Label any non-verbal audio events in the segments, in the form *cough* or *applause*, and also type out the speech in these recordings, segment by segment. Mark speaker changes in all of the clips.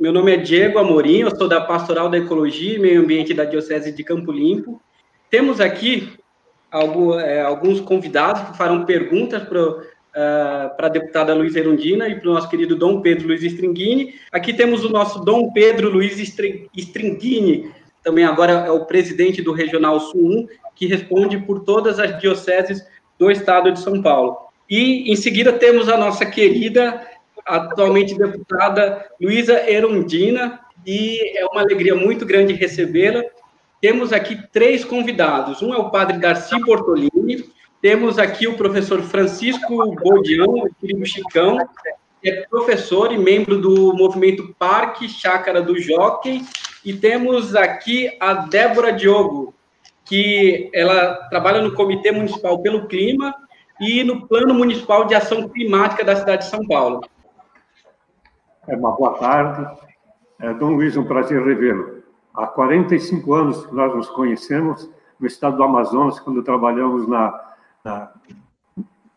Speaker 1: Meu nome é Diego Amorim, eu sou da Pastoral da Ecologia e Meio Ambiente da Diocese de Campo Limpo. Temos aqui é, alguns convidados que farão perguntas para uh, a deputada Luiz Erundina e para o nosso querido Dom Pedro Luiz Stringini. Aqui temos o nosso Dom Pedro Luiz Stringini, também agora é o presidente do Regional Sul 1, que responde por todas as dioceses do estado de São Paulo. E, em seguida, temos a nossa querida, atualmente deputada Luísa Erundina, e é uma alegria muito grande recebê-la. Temos aqui três convidados. Um é o padre Darcy Bortolini, temos aqui o professor Francisco Boldião, o querido Chicão, que é professor e membro do movimento Parque Chácara do Jockey, e temos aqui a Débora Diogo, que ela trabalha no Comitê Municipal pelo Clima e no Plano Municipal de Ação Climática da cidade de São Paulo.
Speaker 2: É uma boa tarde. É, Dom Luiz, um prazer revê-lo. Há 45 anos que nós nos conhecemos no estado do Amazonas, quando trabalhamos na, na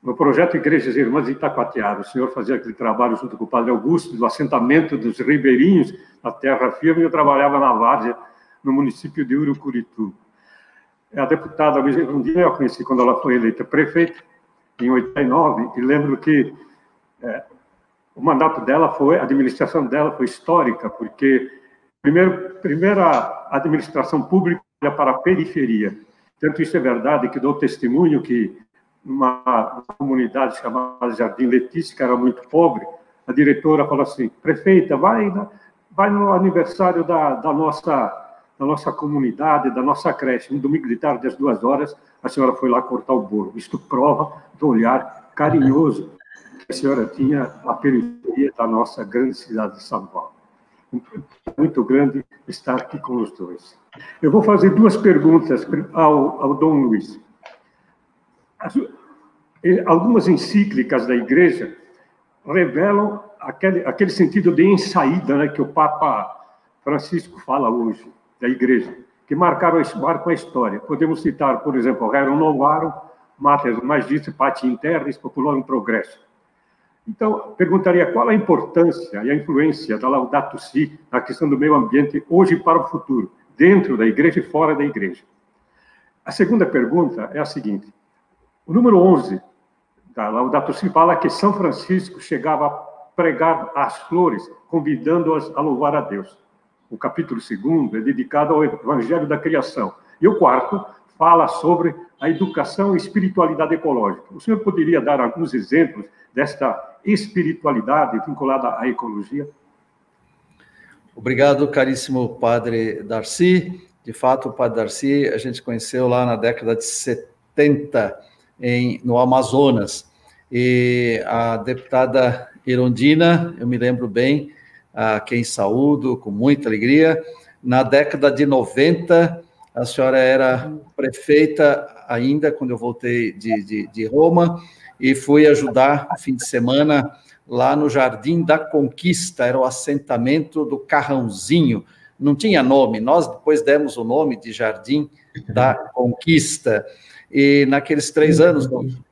Speaker 2: no projeto Igrejas Irmãs de Itacoatiara. O senhor fazia aquele trabalho junto com o padre Augusto, do assentamento dos ribeirinhos na terra firme, e eu trabalhava na Várzea, no município de Urucuritu. A deputada Luiz Erundina eu conheci quando ela foi eleita prefeita, em 89, e lembro que é, o mandato dela foi, a administração dela foi histórica, porque primeiro, primeira administração pública para a periferia. Tanto isso é verdade que dou testemunho que numa comunidade chamada Jardim Letícia, que era muito pobre, a diretora falou assim, prefeita, vai, vai no aniversário da, da, nossa, da nossa comunidade, da nossa creche, um domingo de tarde, às duas horas, a senhora foi lá cortar o bolo. Isto prova do olhar carinhoso a senhora tinha à periferia da nossa grande cidade de São Paulo. Muito grande estar aqui com os dois. Eu vou fazer duas perguntas ao, ao Dom Luiz algumas encíclicas da Igreja revelam aquele, aquele sentido de ensaída né, que o Papa Francisco fala hoje, da Igreja, que marcaram, marcam a história. Podemos citar, por exemplo, Rerum Novarum, Mater Magistri Pati Internis Populorum Progresso. Então, perguntaria qual a importância e a influência da Laudato Si na questão do meio ambiente hoje para o futuro, dentro da igreja e fora da igreja. A segunda pergunta é a seguinte: o número 11 da Laudato Si fala que São Francisco chegava a pregar as flores, convidando-as a louvar a Deus. O capítulo 2 é dedicado ao Evangelho da Criação. E o quarto fala sobre a educação e espiritualidade ecológica. O senhor poderia dar alguns exemplos desta espiritualidade vinculada à ecologia?
Speaker 3: Obrigado, caríssimo padre Darcy. De fato, o padre Darcy a gente conheceu lá na década de 70 em, no Amazonas. E a deputada Irondina, eu me lembro bem, a quem saúdo com muita alegria. Na década de 90, a senhora era prefeita ainda, quando eu voltei de, de, de Roma, e fui ajudar no fim de semana lá no Jardim da Conquista, era o assentamento do Carrãozinho, não tinha nome, nós depois demos o nome de Jardim da Conquista. E naqueles três anos,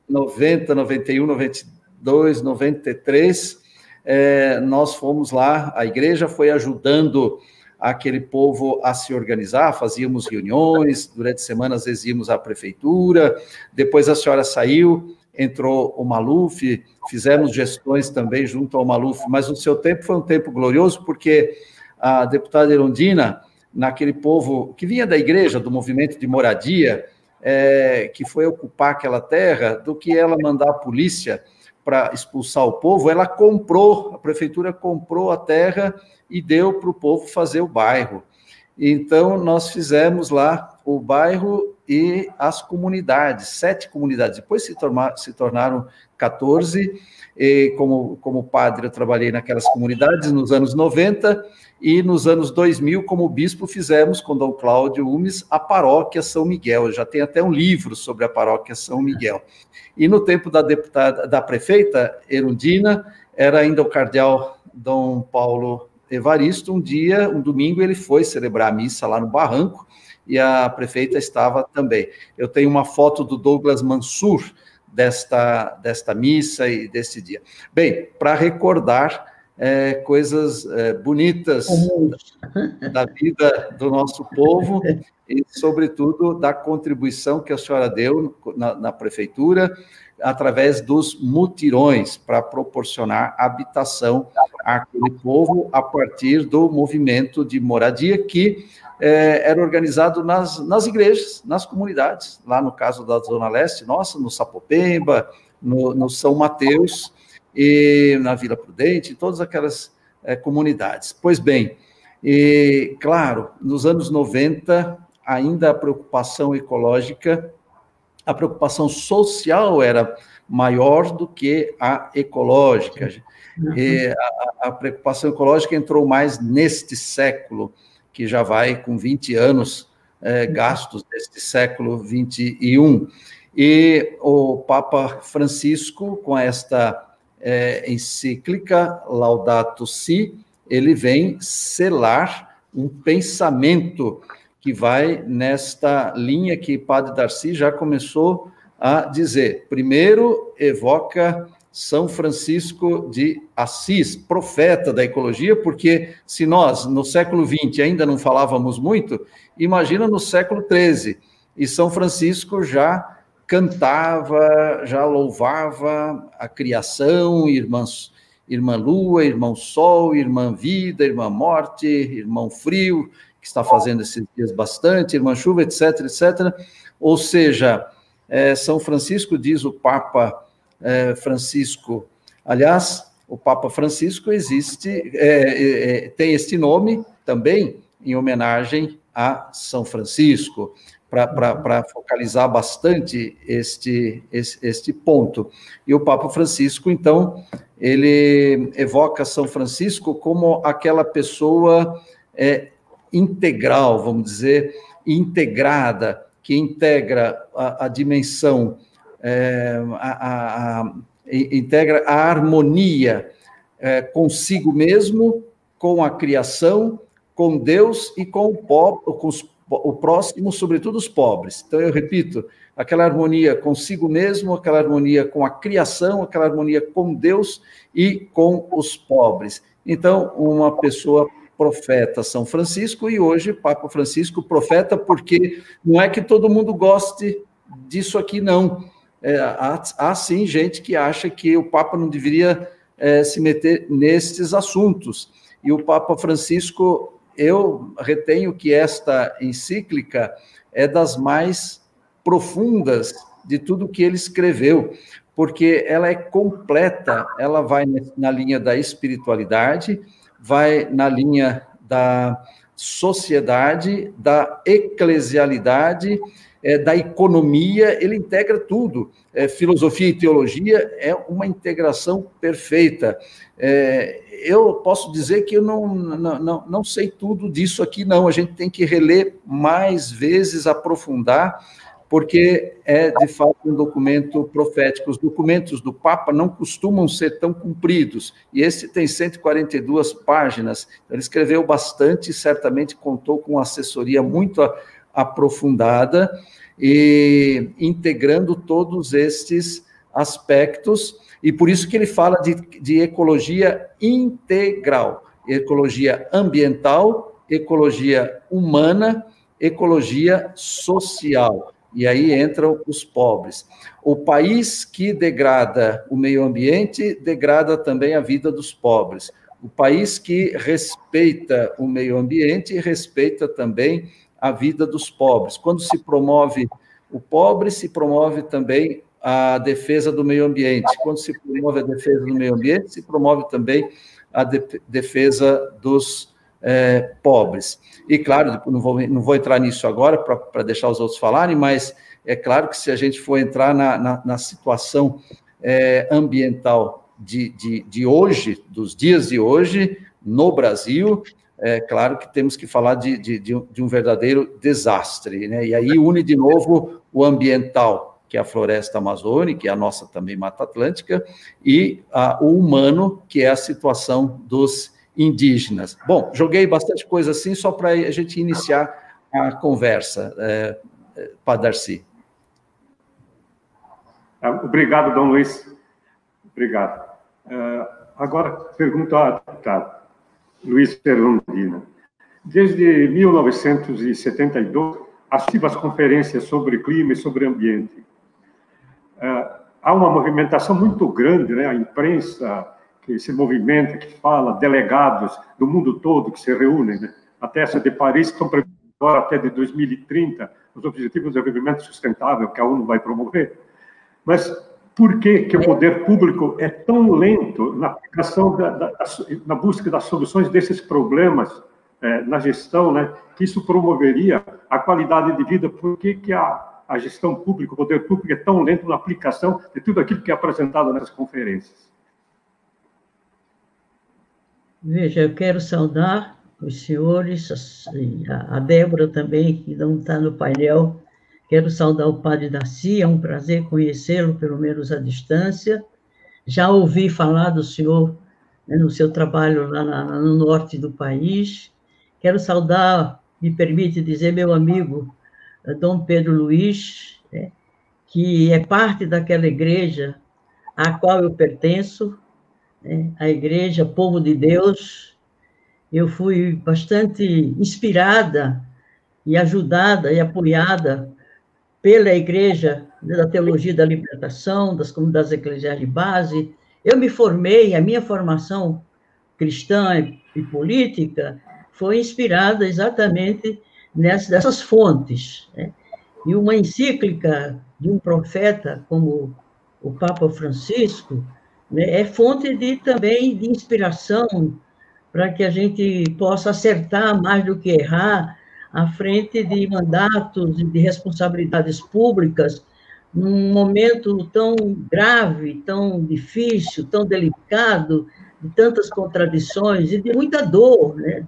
Speaker 3: 90, 91, 92, 93, é, nós fomos lá, a igreja foi ajudando aquele povo a se organizar, fazíamos reuniões, durante semanas às vezes íamos à prefeitura, depois a senhora saiu, entrou o Maluf, fizemos gestões também junto ao Maluf, mas o seu tempo foi um tempo glorioso, porque a deputada Erundina, naquele povo que vinha da igreja, do movimento de moradia, é, que foi ocupar aquela terra, do que ela mandar a polícia para expulsar o povo, ela comprou, a prefeitura comprou a terra e deu para o povo fazer o bairro. Então, nós fizemos lá o bairro e as comunidades, sete comunidades. Depois se, tornar, se tornaram 14. E como, como padre, eu trabalhei naquelas comunidades nos anos 90 e nos anos 2000, como bispo, fizemos com Dom Cláudio Umes a paróquia São Miguel. Já tem até um livro sobre a paróquia São Miguel. E no tempo da deputada, da prefeita Erundina, era ainda o cardeal Dom Paulo Evaristo. Um dia, um domingo, ele foi celebrar a missa lá no Barranco e a prefeita estava também. Eu tenho uma foto do Douglas Mansur desta, desta missa e desse dia. Bem, para recordar é, coisas é, bonitas da vida do nosso povo e, sobretudo, da contribuição que a senhora deu na, na prefeitura através dos mutirões para proporcionar habitação àquele povo a partir do movimento de moradia que é, era organizado nas, nas igrejas, nas comunidades, lá no caso da Zona Leste, nossa, no Sapopemba, no, no São Mateus, e na Vila Prudente, todas aquelas é, comunidades. Pois bem, e, claro, nos anos 90, ainda a preocupação ecológica, a preocupação social era maior do que a ecológica. Uhum. E a, a, preocupação ecológica entrou mais neste século, que já vai com 20 anos é, gastos deste século 21. E o Papa Francisco, com esta é, encíclica Laudato Si, ele vem selar um pensamento que vai nesta linha que Padre Darcy já começou a dizer. Primeiro, evoca São Francisco de Assis, profeta da ecologia, porque se nós, no século XX, ainda não falávamos muito, imagina no século XIII. E São Francisco já cantava, já louvava a criação, irmãs, irmã lua, irmão sol, irmã vida, irmã morte, irmão frio, que está fazendo esses dias bastante, irmã chuva, etc, etc. Ou seja, é, São Francisco, diz o Papa é, Francisco, aliás, o Papa Francisco existe, é, é, tem este nome também em homenagem a São Francisco para focalizar bastante este, este, este ponto. E o Papa Francisco, então, ele evoca São Francisco como aquela pessoa é, integral, vamos dizer, integrada, que integra a, a dimensão, é, a, a, a, integra a harmonia é, consigo mesmo, com a criação, com Deus e com, o, com os o próximo, sobretudo os pobres. Então, eu repito, aquela harmonia consigo mesmo, aquela harmonia com a criação, aquela harmonia com Deus e com os pobres. Então, uma pessoa profeta São Francisco e hoje Papa Francisco profeta, porque não é que todo mundo goste disso aqui, não. É, há, há, sim gente que acha que o Papa não deveria é, se meter nestes assuntos. E o Papa Francisco eu retenho que esta encíclica é das mais profundas de tudo que ele escreveu, porque ela é completa, ela vai na linha da espiritualidade, vai na linha da sociedade, da eclesialidade, é, da economia, ele integra tudo. É, filosofia e teologia é uma integração perfeita. É, eu posso dizer que eu não, não, não, não sei tudo disso aqui, não. A gente tem que reler mais vezes, aprofundar, porque é de fato um documento profético. Os documentos do Papa não costumam ser tão compridos, e esse tem 142 páginas. Ele escreveu bastante, certamente contou com assessoria muito aprofundada e integrando todos estes aspectos e por isso que ele fala de, de ecologia integral, ecologia ambiental, ecologia humana, ecologia social. E aí entram os pobres. O país que degrada o meio ambiente degrada também a vida dos pobres. O país que respeita o meio ambiente respeita também a vida dos pobres. Quando se promove o pobre, se promove também a defesa do meio ambiente. Quando se promove a defesa do meio ambiente, se promove também a de, defesa dos é, pobres. E, claro, não vou, não vou entrar nisso agora para deixar os outros falarem, mas é claro que se a gente for entrar na, na, na situação é, ambiental de, de, de hoje, dos dias de hoje, no Brasil, é claro que temos que falar de, de, de um verdadeiro desastre, né? E aí une de novo o ambiental, que é a floresta amazônica, que a nossa também Mata Atlântica, e a, o humano, que é a situação dos indígenas. Bom, joguei bastante coisa assim, só para a gente iniciar a conversa, é, é Darcy.
Speaker 2: Ah, obrigado, Dom Luiz. Obrigado. Uh, Agora, pergunto ao deputado Luiz Fernandina. Desde 1972, assisto as conferências sobre clima e sobre ambiente. Uh, há uma movimentação muito grande, né? a imprensa que se movimenta, que fala, delegados do mundo todo que se reúnem, né? a Testa de Paris, que estão agora até de 2030, os Objetivos de Desenvolvimento Sustentável que a ONU vai promover. Mas por que, que o poder público é tão lento na aplicação, da, da, na busca das soluções desses problemas é, na gestão, né? Que isso promoveria a qualidade de vida. Por que, que a, a gestão pública, o poder público é tão lento na aplicação de tudo aquilo que é apresentado nessas conferências?
Speaker 4: Veja, eu quero saudar os senhores, a Débora também, que não está no painel. Quero saudar o padre Daci, é um prazer conhecê-lo, pelo menos à distância. Já ouvi falar do senhor né, no seu trabalho lá na, no norte do país. Quero saudar, me permite dizer, meu amigo eh, Dom Pedro Luiz, né, que é parte daquela igreja à qual eu pertenço, né, a Igreja Povo de Deus, eu fui bastante inspirada e ajudada e apoiada pela Igreja da Teologia da Libertação, das comunidades eclesiais de base. Eu me formei, a minha formação cristã e política foi inspirada exatamente nessas fontes. Né? E uma encíclica de um profeta como o Papa Francisco né, é fonte de, também de inspiração para que a gente possa acertar mais do que errar à frente de mandatos e de responsabilidades públicas num momento tão grave, tão difícil, tão delicado, de tantas contradições e de muita dor, né?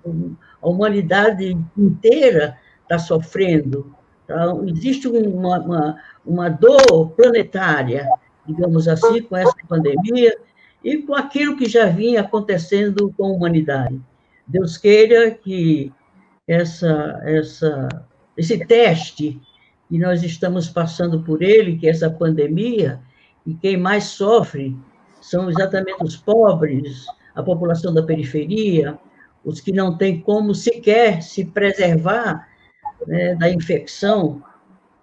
Speaker 4: A humanidade inteira está sofrendo. Então, existe uma, uma, uma dor planetária, digamos assim, com essa pandemia, e com aquilo que já vinha acontecendo com a humanidade. Deus queira que essa, essa, esse teste que nós estamos passando por ele, que é essa pandemia, e quem mais sofre são exatamente os pobres, a população da periferia, os que não têm como sequer se preservar né, da infecção,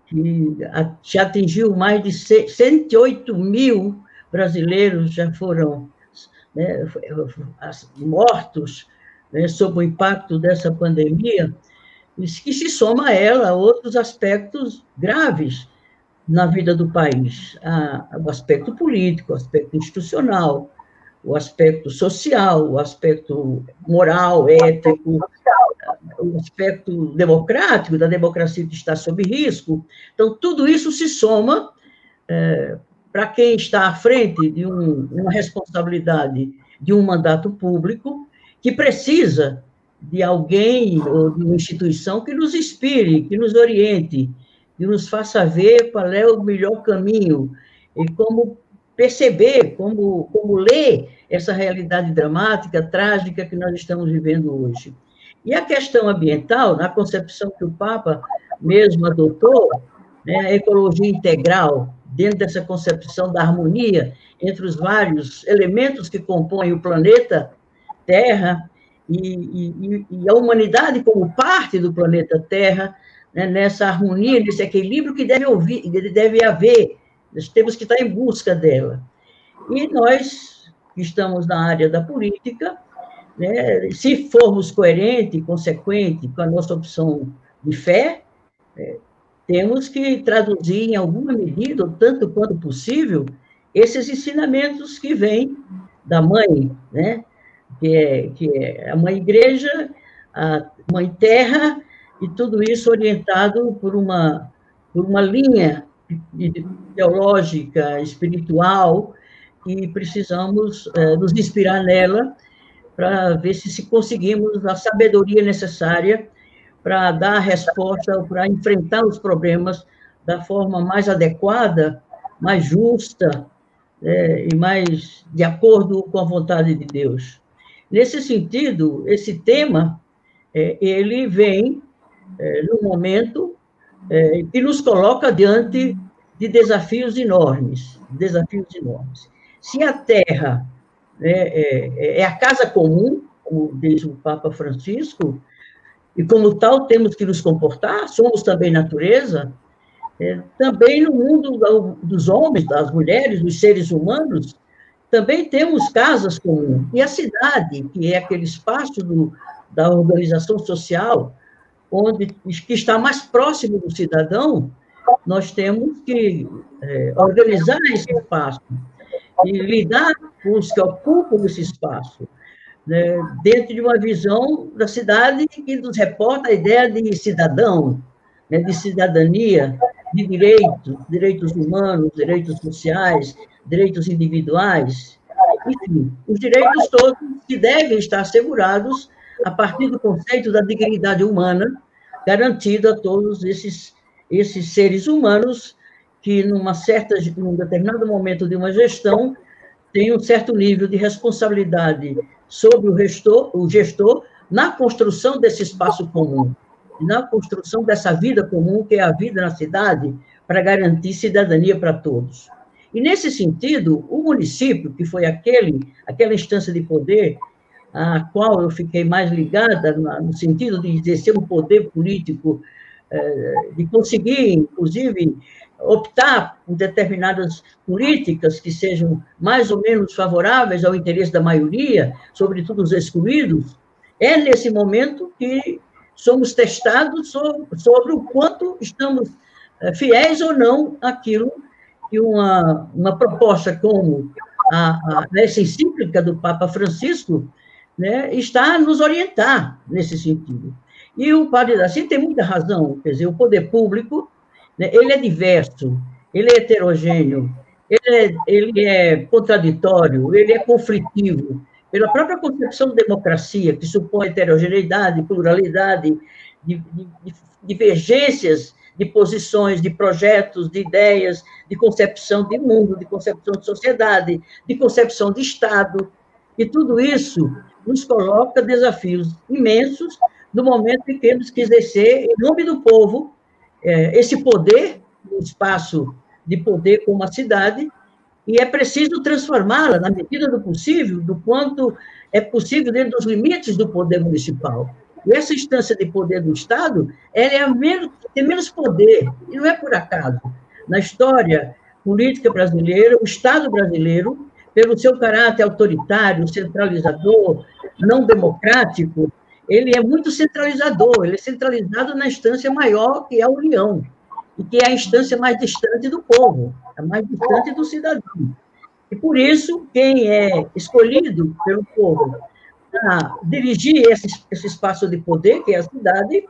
Speaker 4: que já atingiu mais de 108 mil brasileiros já foram né, mortos né, sob o impacto dessa pandemia, que se soma a ela outros aspectos graves na vida do país, o aspecto político, o aspecto institucional, o aspecto social, o aspecto moral, ético, o aspecto democrático, da democracia que está sob risco. Então, tudo isso se soma é, para quem está à frente de um, uma responsabilidade de um mandato público, que precisa de alguém ou de uma instituição que nos inspire, que nos oriente, que nos faça ver qual é o melhor caminho e como perceber, como, como ler essa realidade dramática, trágica que nós estamos vivendo hoje. E a questão ambiental, na concepção que o Papa mesmo adotou, né, a ecologia integral, dentro dessa concepção da harmonia entre os vários elementos que compõem o planeta Terra e, e, e a humanidade como parte do planeta Terra, né, nessa harmonia, nesse equilíbrio que deve, ouvir, deve haver, nós temos que estar em busca dela. E nós, que estamos na área da política, né, se formos coerentes e consequentes com a nossa opção de fé, é, temos que traduzir em alguma medida, tanto quanto possível, esses ensinamentos que vêm da mãe, né? Que, é, que é igreja, a mãe terra, e tudo isso orientado por uma, por uma linha teológica, espiritual, e precisamos é, nos inspirar nela para ver se, se conseguimos a sabedoria necessária para dar a resposta, para enfrentar os problemas da forma mais adequada, mais justa é, e mais de acordo com a vontade de Deus. Nesse sentido, esse tema, é, ele vem é, no momento é, que nos coloca diante de desafios enormes, desafios enormes. Se a Terra é, é, é a casa comum, como diz o Papa Francisco, e como tal temos que nos comportar, somos também natureza, é, também no mundo dos homens, das mulheres, dos seres humanos, também temos casas comuns. E a cidade, que é aquele espaço do, da organização social, onde que está mais próximo do cidadão, nós temos que é, organizar esse espaço e lidar com os que ocupam esse espaço, né, dentro de uma visão da cidade que nos reporta a ideia de cidadão, né, de cidadania, de direitos, direitos humanos, direitos sociais, direitos individuais, enfim, os direitos todos que devem estar assegurados a partir do conceito da dignidade humana, garantido a todos esses, esses seres humanos que, numa certa, num determinado momento de uma gestão, tem um certo nível de responsabilidade sobre o o gestor na construção desse espaço comum, na construção dessa vida comum, que é a vida na cidade, para garantir cidadania para todos. E, nesse sentido, o município, que foi aquele, aquela instância de poder a qual eu fiquei mais ligada, no sentido de exercer um poder político, eh, de conseguir, inclusive, optar por determinadas políticas que sejam mais ou menos favoráveis ao interesse da maioria, sobretudo os excluídos, é nesse momento que somos testados sobre, o quanto estamos eh, fiéis ou não àquilo que uma, uma proposta como a, a, essa encíclica do Papa Francisco né, está a nos orientar nesse sentido. E o padre Daci tem muita razão, quer dizer, o poder público, né, ele é diverso, ele é heterogêneo, ele é, ele é contraditório, ele é conflitivo, pela própria concepção de democracia, que supõe heterogeneidade, pluralidade, de, de, de divergências de posições, de projetos, de ideias, de concepção de mundo, de concepção de sociedade, de concepção de Estado, e tudo isso nos coloca desafios imensos no momento em que temos que exercer, em nome do povo, é, esse poder, um espaço de poder como a cidade, e é preciso transformá-la, na medida do possível, do quanto é possível dentro dos limites do poder municipal. E essa instância de poder do Estado, ela é menos, tem menos poder, e não é por acaso. Na história política brasileira, o Estado brasileiro pelo seu caráter autoritário, centralizador, não democrático, ele é muito centralizador, ele é centralizado na instância maior, que é a União, e que é a instância mais distante do povo, a mais distante do cidadão. E por isso, quem é escolhido pelo povo para dirigir esse, esse espaço de poder, que é a cidade,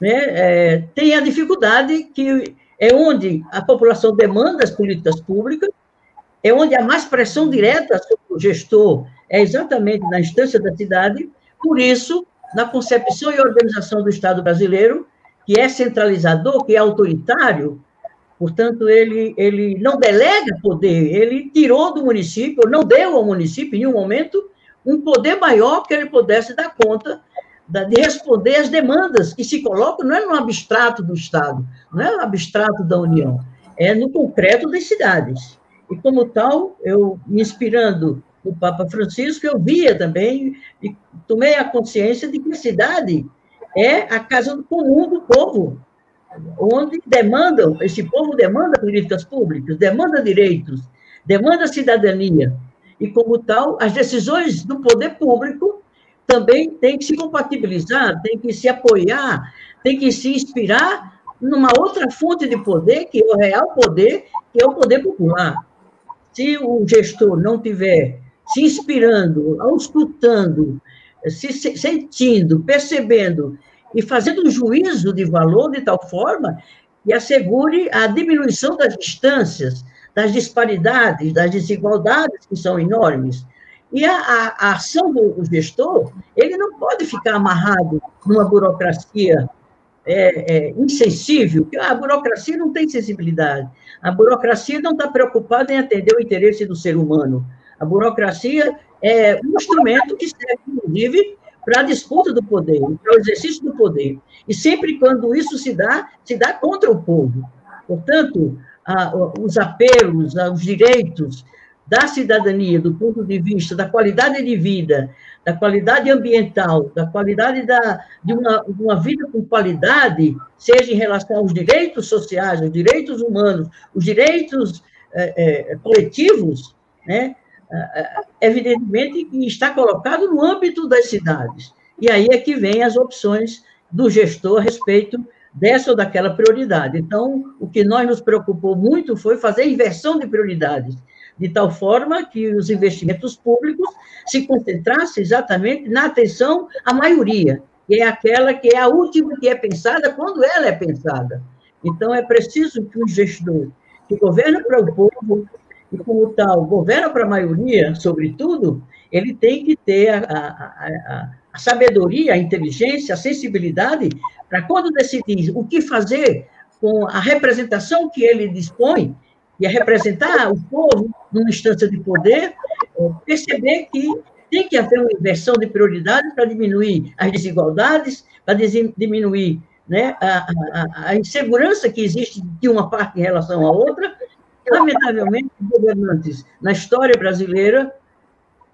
Speaker 4: né, é, tem a dificuldade que é onde a população demanda as políticas públicas, é onde há mais pressão direta sobre o gestor, é exatamente na instância da cidade, por isso, na concepção e organização do Estado brasileiro, que é centralizador, que é autoritário, portanto, ele, ele não delega poder, ele tirou do município, não deu ao município, em nenhum momento, um poder maior que ele pudesse dar conta de responder às demandas que se colocam, não é no abstrato do Estado, não é no abstrato da União, é no concreto das cidades. E, como tal, eu, me inspirando no Papa Francisco, eu via também e tomei a consciência de que a cidade é a casa comum do povo, onde demandam, esse povo demanda políticas públicas, demanda direitos, demanda cidadania. E, como tal, as decisões do poder público também têm que se compatibilizar, têm que se apoiar, têm que se inspirar numa outra fonte de poder, que é o real poder, que é o poder popular se o gestor não tiver se inspirando, auscultando, se sentindo, percebendo e fazendo um juízo de valor de tal forma que assegure a diminuição das distâncias, das disparidades, das desigualdades que são enormes. E a, a, ação do gestor, ele não pode ficar amarrado numa burocracia é, é, insensível, a burocracia não tem sensibilidade. A burocracia não está preocupada em atender o interesse do ser humano. A burocracia é um instrumento que serve, inclusive, para a disputa do poder, para o exercício do poder. E sempre quando isso se dá, se dá contra o povo. Portanto, a, os apelos aos direitos da cidadania, do ponto de vista da qualidade de vida, da qualidade ambiental, da qualidade da, de, uma, uma vida com qualidade, seja em relação aos direitos sociais, os direitos humanos, os direitos é, é, coletivos, né, evidentemente que está colocado no âmbito das cidades. E aí é que vem as opções do gestor a respeito dessa ou daquela prioridade. Então, o que nós nos preocupou muito foi fazer inversão de prioridades de tal forma que os investimentos públicos se concentrassem exatamente na atenção à maioria, que é aquela que é a última que é pensada quando ela é pensada. Então, é preciso que o gestor que governa para o povo, e como tal, governa para a maioria, sobretudo, ele tem que ter a, a, a, a sabedoria, a inteligência, a sensibilidade para quando decidir o que fazer com a representação que ele dispõe, e a representar o povo numa instância de poder, é, perceber que tem que haver uma inversão de prioridades para diminuir as desigualdades, para diminuir né, a, a, a, insegurança que existe de uma parte em relação à outra. Lamentavelmente, os governantes na história brasileira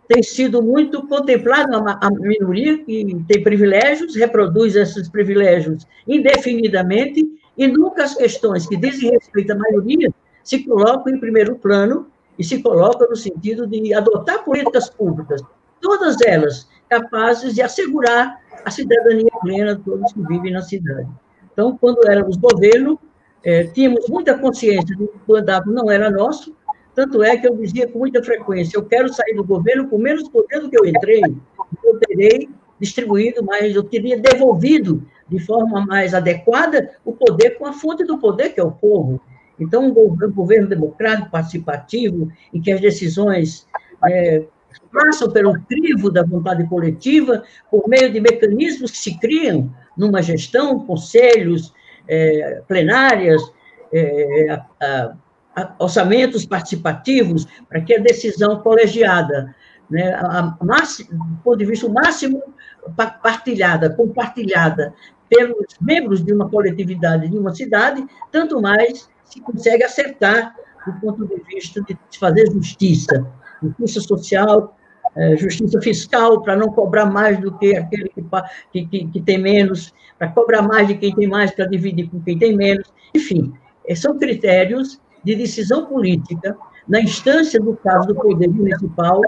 Speaker 4: têm sido muito contemplados a, a minoria que tem privilégios, reproduz esses privilégios indefinidamente, e nunca as questões que dizem respeito à maioria se colocam em primeiro plano e se colocam no sentido de adotar políticas públicas, todas elas capazes de assegurar a cidadania plena de todos que vivem na cidade. Então, quando éramos governo, eh, tínhamos muita consciência de que o mandato não era nosso, tanto é que eu dizia com muita frequência, eu quero sair do governo com menos poder do que eu entrei, eu terei distribuído mais, eu teria devolvido de forma mais adequada o poder com a fonte do poder, que é o povo. Então, um governo democrático, participativo, em que as decisões é, passam pelo crivo da vontade coletiva, por meio de mecanismos que se criam numa gestão, conselhos, é, plenárias, é, a, a, orçamentos participativos, para que a decisão colegiada, né, a, a do ponto de vista máximo partilhada, compartilhada pelos membros de uma coletividade, de uma cidade, tanto mais se consegue acertar do ponto de vista de fazer justiça, justiça social, justiça fiscal, para não cobrar mais do que aquele que, que, que tem menos, para cobrar mais de quem tem mais, para dividir com quem tem menos. Enfim, é, são critérios de decisão política na instância do caso do poder municipal,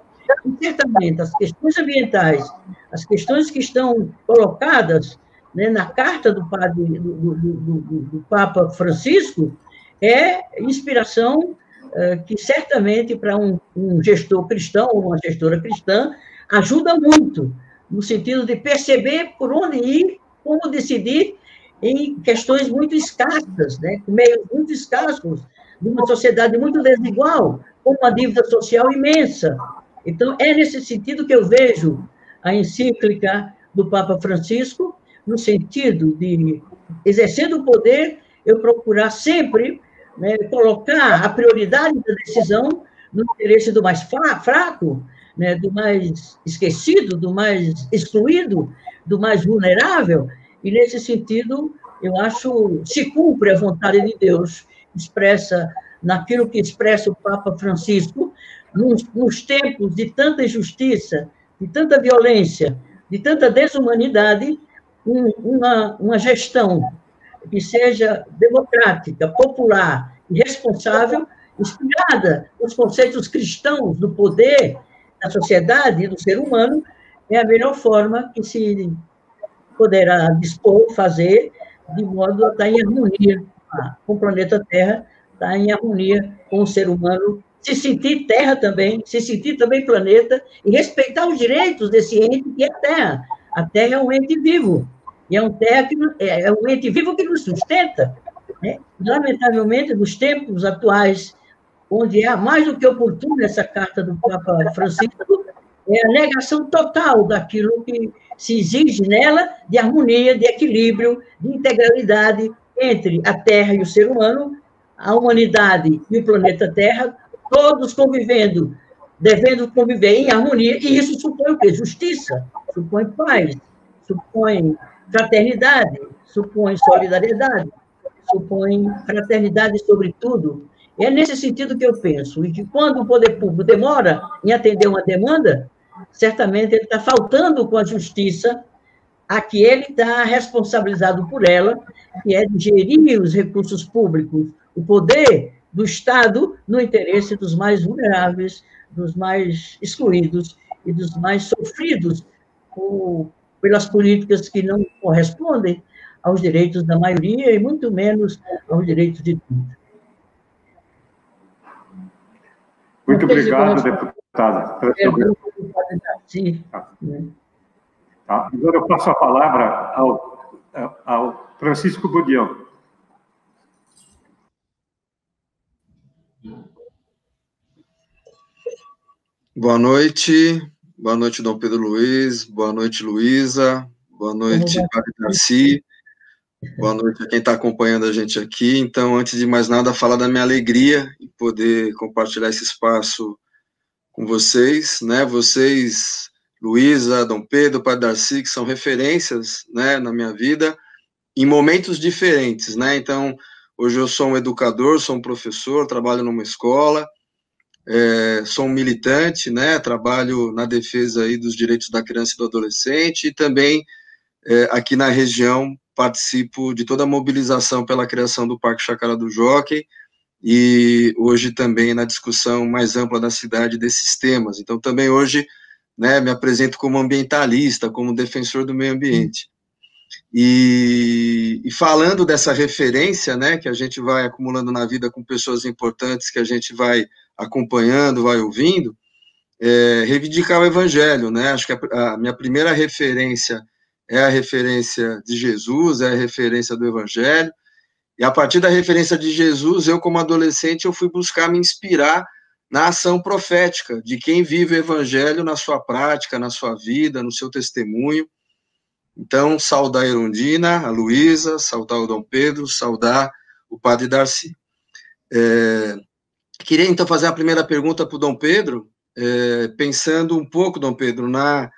Speaker 4: e certamente as questões ambientais, as questões que estão colocadas né, na carta do, padre, do, do, do, Papa Francisco, é inspiração que certamente para um, um, gestor cristão ou uma gestora cristã ajuda muito no sentido de perceber por onde ir, como decidir em questões muito escassas, né, meios muito escassos, de uma sociedade muito desigual, com uma dívida social imensa. Então, é nesse sentido que eu vejo a encíclica do Papa Francisco, no sentido de, exercendo o poder, eu procurar sempre né, colocar a prioridade da decisão no interesse do mais fraco, né, do mais esquecido, do mais excluído, do mais vulnerável, e nesse sentido, eu acho, se cumpre a vontade de Deus, expressa naquilo que expressa o Papa Francisco, nos, nos tempos de tanta injustiça, de tanta violência, de tanta desumanidade, um, uma, uma gestão que seja democrática, popular e responsável, inspirada nos conceitos cristãos do poder da sociedade e do ser humano, é a melhor forma que se poderá dispor, fazer, de modo a estar em harmonia com o planeta Terra, estar em harmonia com o ser humano, se sentir terra também, se sentir também planeta, e respeitar os direitos desse ente que é a Terra. A Terra é um ente vivo, e é um, técnico, é, é um ente vivo que nos sustenta. Né? Lamentavelmente, nos tempos atuais, onde é mais do que oportuna essa carta do Papa Francisco, é a negação total daquilo que se exige nela de harmonia, de equilíbrio, de integralidade entre a Terra e o ser humano, a humanidade e o planeta Terra, todos convivendo, devendo conviver em harmonia, e isso supõe o quê? Justiça, supõe paz, supõe Fraternidade supõe solidariedade, supõe fraternidade sobretudo, É nesse sentido que eu penso, e que quando o poder público demora em atender uma demanda, certamente ele está faltando com a justiça a que ele está responsabilizado por ela, que é gerir os recursos públicos, o poder do Estado no interesse dos mais vulneráveis, dos mais excluídos e dos mais sofridos. Por, pelas políticas que não correspondem aos direitos da maioria e muito menos aos direitos de todos.
Speaker 2: Muito obrigado, deputada.
Speaker 4: Sim. Tá.
Speaker 2: Tá. Agora eu passo a palavra ao, ao Francisco Budião.
Speaker 5: Boa noite, boa noite, Dom Pedro Luiz, boa noite, Luísa, boa noite, Padre Darcy, boa noite a quem está acompanhando a gente aqui. Então, antes de mais nada, falar da minha alegria em poder compartilhar esse espaço com vocês, né? Vocês Luísa, Dom Pedro, Padre Darcy, que são referências, né, na minha vida, em momentos diferentes, né, então, hoje eu sou um educador, sou um professor, trabalho numa escola, é, sou um militante, né, trabalho na defesa aí dos direitos da criança e do adolescente, e também, é, aqui na região, participo de toda a mobilização pela criação do Parque Chacara do Jockey, e hoje também na discussão mais ampla da cidade desses temas. Então, também hoje né, me apresento como ambientalista, como defensor do meio ambiente. E, e, falando dessa referência, né, que a gente vai acumulando na vida com pessoas importantes que a gente vai acompanhando, vai ouvindo, é, reivindicar o evangelho, né, acho que a, a, minha primeira referência é a referência de Jesus, é a referência do evangelho, e a partir da referência de Jesus, eu como adolescente, eu fui buscar me inspirar na ação profética de quem vive o evangelho na sua prática, na sua vida, no seu testemunho. Então, saudar a Erundina, a Luísa, saudar o Dom Pedro, saudar o Padre Darcy. É, queria então fazer a primeira pergunta para o Dom Pedro, é, pensando um pouco, Dom Pedro, na,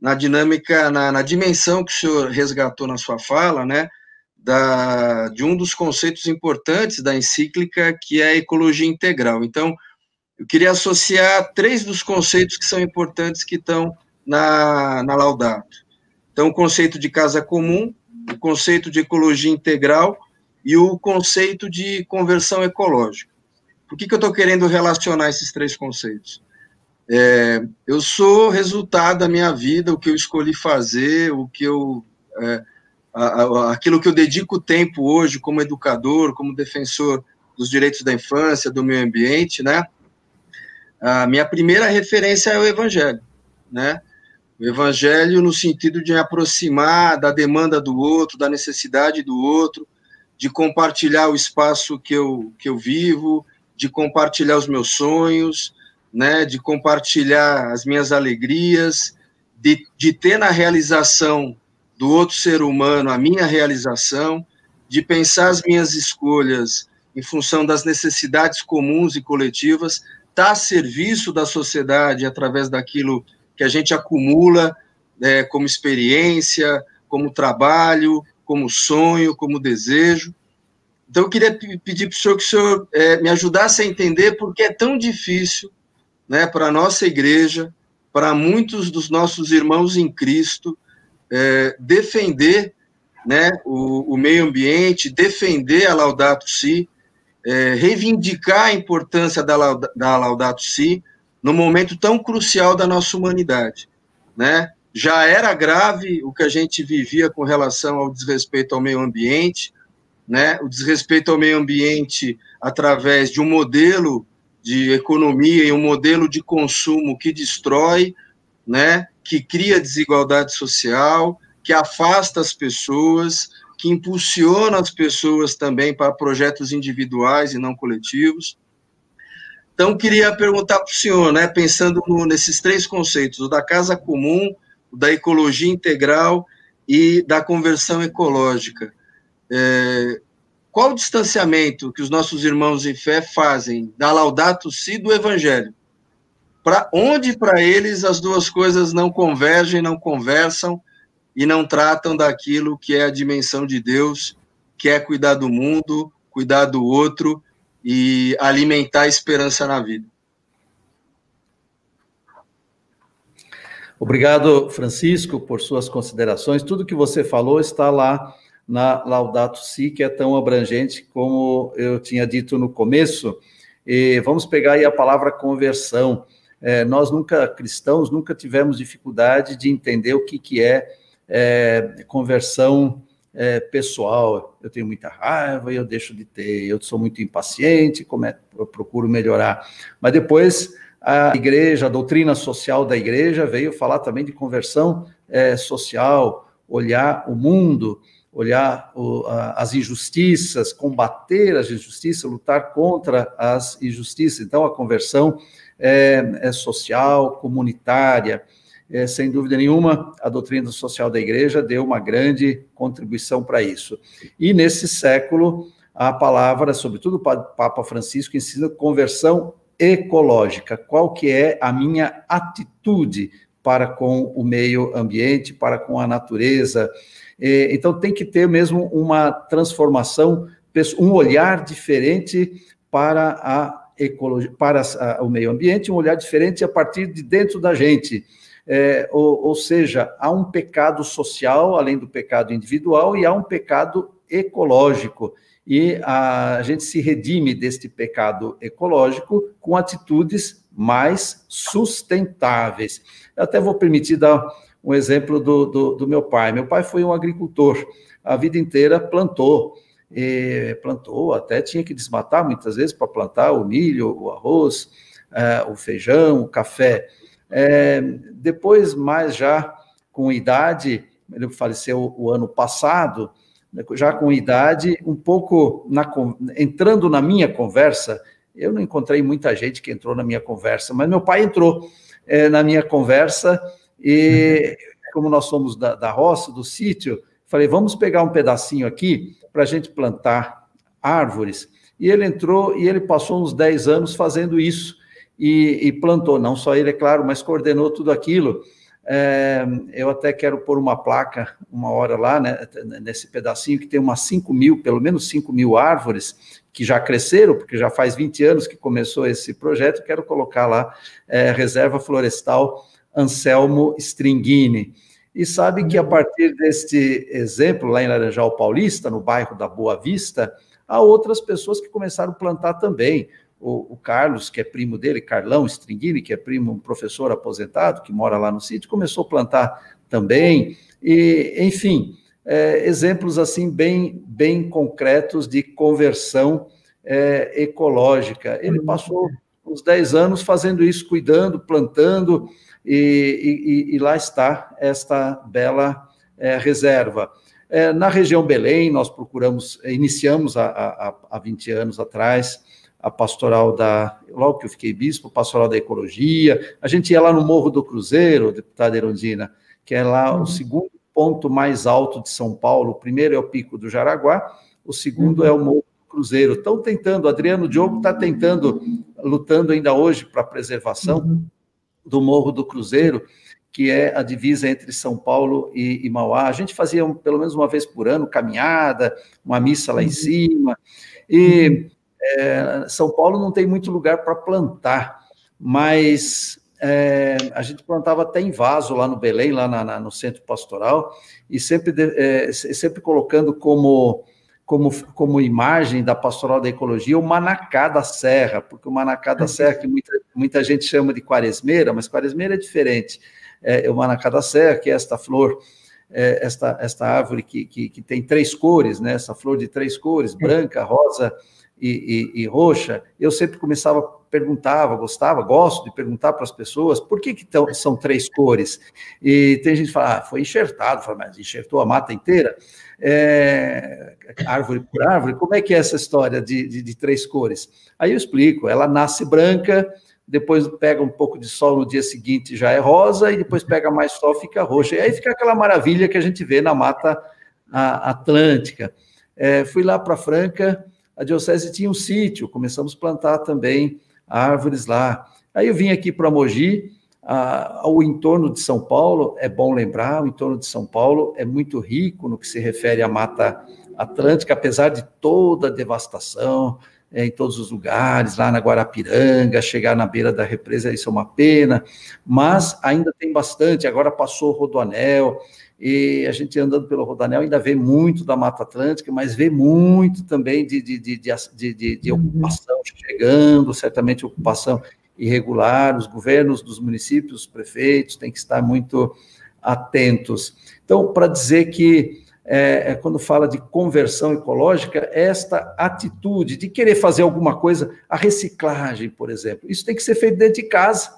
Speaker 5: na dinâmica, na, na, dimensão que o senhor resgatou na sua fala, né, da, de um dos conceitos importantes da encíclica, que é a ecologia integral. Então, eu queria associar três dos conceitos que são importantes que estão na, na Laudato. Então, o conceito de casa comum, o conceito de ecologia integral e o conceito de conversão ecológica. Por que, que eu estou querendo relacionar esses três conceitos? É, eu sou resultado da minha vida, o que eu escolhi fazer, o que eu, é, a, a, aquilo que eu dedico tempo hoje como educador, como defensor dos direitos da infância, do meio ambiente, né? a minha primeira referência é o Evangelho, né? O Evangelho no sentido de me aproximar da demanda do outro, da necessidade do outro, de compartilhar o espaço que eu, que eu vivo, de compartilhar os meus sonhos, né? De compartilhar as minhas alegrias, de, de ter na realização do outro ser humano a minha realização, de pensar as minhas escolhas em função das necessidades comuns e coletivas, está a serviço da sociedade através daquilo que a gente acumula né, como experiência, como trabalho, como sonho, como desejo. Então, eu queria pedir para o senhor que o senhor é, me ajudasse a entender por que é tão difícil né, para a nossa igreja, para muitos dos nossos irmãos em Cristo, é, defender né, o, o, meio ambiente, defender a Laudato Si, é, reivindicar a importância da, da Laudato Si no momento tão crucial da nossa humanidade, né? Já era grave o que a gente vivia com relação ao desrespeito ao meio ambiente, né? O desrespeito ao meio ambiente através de um modelo de economia e um modelo de consumo que destrói, né? Que cria desigualdade social, que afasta as pessoas, que impulsiona as pessoas também para projetos individuais e não coletivos. Então, queria perguntar para o senhor, né, pensando no, nesses três conceitos, o da casa comum, o da ecologia integral e da conversão ecológica. É, qual o distanciamento que os nossos irmãos em fé fazem da Laudato Si do Evangelho? Para onde para eles as duas coisas não convergem, não conversam, e não tratam daquilo que é a dimensão de Deus, que é cuidar do mundo, cuidar do outro e alimentar a esperança na vida.
Speaker 3: Obrigado, Francisco, por suas considerações. Tudo que você falou está lá na Laudato Si, que é tão abrangente como eu tinha dito no começo. E vamos pegar aí a palavra conversão. É, nós nunca, cristãos, nunca tivemos dificuldade de entender o que, que é, é conversão é, pessoal. Eu tenho muita raiva e eu deixo de ter. Eu sou muito impaciente, como é, eu procuro melhorar. Mas depois a igreja, a doutrina social da igreja veio falar também de conversão é, social, olhar o mundo, olhar o, a, as injustiças, combater as injustiças, lutar contra as injustiças. Então, a conversão é, é social, comunitária. É, sem dúvida nenhuma, a doutrina social da igreja deu uma grande contribuição para isso. E nesse século, a palavra, sobretudo o Papa Francisco, ensina conversão ecológica, qual que é a minha atitude para com o meio ambiente, para com a natureza. Então tem que ter mesmo uma transformação, um olhar diferente para a ecologia, para o meio ambiente, um olhar diferente a partir de dentro da gente. É, ou, ou, seja, há um pecado social, além do pecado individual, e há um pecado ecológico e a gente se redime deste pecado ecológico com atitudes mais sustentáveis. Eu até vou permitir dar um exemplo do, do, do meu pai. Meu pai foi um agricultor, a vida inteira plantou, plantou, até tinha que desmatar muitas vezes para plantar o milho, o arroz, é, o feijão, o café. É, depois, mais já com idade, ele faleceu o ano passado, já com idade, um pouco na, entrando na minha conversa, eu não encontrei muita gente que entrou na minha conversa, mas meu pai entrou é, na minha conversa e, como nós somos da, da roça, do sítio, falei, vamos pegar um pedacinho aqui para a gente plantar árvores. E ele entrou e ele passou uns 10 anos fazendo isso e, e plantou, não só ele, é claro, mas coordenou tudo aquilo. É, eu até quero pôr uma placa uma hora lá, né, nesse pedacinho, que tem umas 5 mil, pelo menos 5 mil árvores que já cresceram, porque já faz 20 anos que começou esse projeto, quero colocar lá é, Reserva Florestal Anselmo Stringini. E sabe que a partir deste exemplo, lá em Laranjal Paulista, no bairro da Boa Vista, há outras pessoas que começaram a plantar também. O, o, Carlos, que é primo dele, Carlão Stringini, que é primo, um professor aposentado, que mora lá no sítio, começou a plantar também, e, enfim, é, exemplos assim bem, bem concretos de conversão é, ecológica. Ele uhum. passou uns 10 anos fazendo isso, cuidando, plantando, e, e, e lá está esta bela é, reserva. É, na região Belém, nós procuramos, iniciamos há, há, há 20 anos atrás, a pastoral da, logo que eu fiquei bispo, pastoral da ecologia. A gente ia lá no Morro do Cruzeiro, deputada Erondina, que é lá uhum. o segundo ponto mais alto de São Paulo. O primeiro é o Pico do Jaraguá, o segundo uhum. é o Morro do Cruzeiro. Estão tentando, Adriano Diogo está tentando, lutando ainda hoje para a preservação uhum. do Morro do Cruzeiro, que é a divisa entre São Paulo e, e Mauá. A gente fazia um, pelo menos uma vez por ano caminhada, uma missa lá em uhum. cima. E. É, São Paulo não tem muito lugar para plantar, mas é, a gente plantava até em vaso lá no Belém, lá na, na, no centro pastoral, e sempre, é, sempre colocando como, como, como imagem da pastoral da ecologia o manacá da serra, porque o manacá da serra, que muita, muita gente chama de quaresmeira, mas quaresmeira é diferente. É, o manacá da serra, que é esta flor é, esta, esta árvore que, que, que, tem três cores, né? essa flor de três cores, branca, rosa e, e, e roxa, eu sempre começava, perguntava, gostava, gosto de perguntar para as pessoas por que, que tão, são três cores. E tem gente que fala, ah, foi enxertado, fala, mas enxertou a mata inteira, é, árvore por árvore, como é que é essa história de, de, de três cores? Aí eu explico, ela nasce branca, depois pega um pouco de sol no dia seguinte já é rosa, e depois pega mais sol fica roxa. E aí fica aquela maravilha que a gente vê na Mata Atlântica. É, fui lá para Franca, a diocese tinha um sítio, começamos a plantar também árvores lá. Aí eu vim aqui para Mogi, a, o entorno de São Paulo, é bom lembrar, o entorno de São Paulo é muito rico no que se refere à Mata Atlântica, apesar de toda a devastação, é, em todos os lugares, lá na Guarapiranga, chegar na beira da represa, isso é uma pena, mas ainda tem bastante, agora passou o Rodoanel, e a gente andando pelo Rodanel ainda vê muito da Mata Atlântica, mas vê muito também de, de, de, de, de uhum. ocupação chegando, certamente ocupação irregular, os governos dos municípios, os prefeitos têm que estar muito atentos. Então, para dizer que é, é, quando fala de conversão ecológica, esta atitude de querer fazer alguma coisa, a reciclagem, por exemplo, isso tem que ser feito dentro de casa.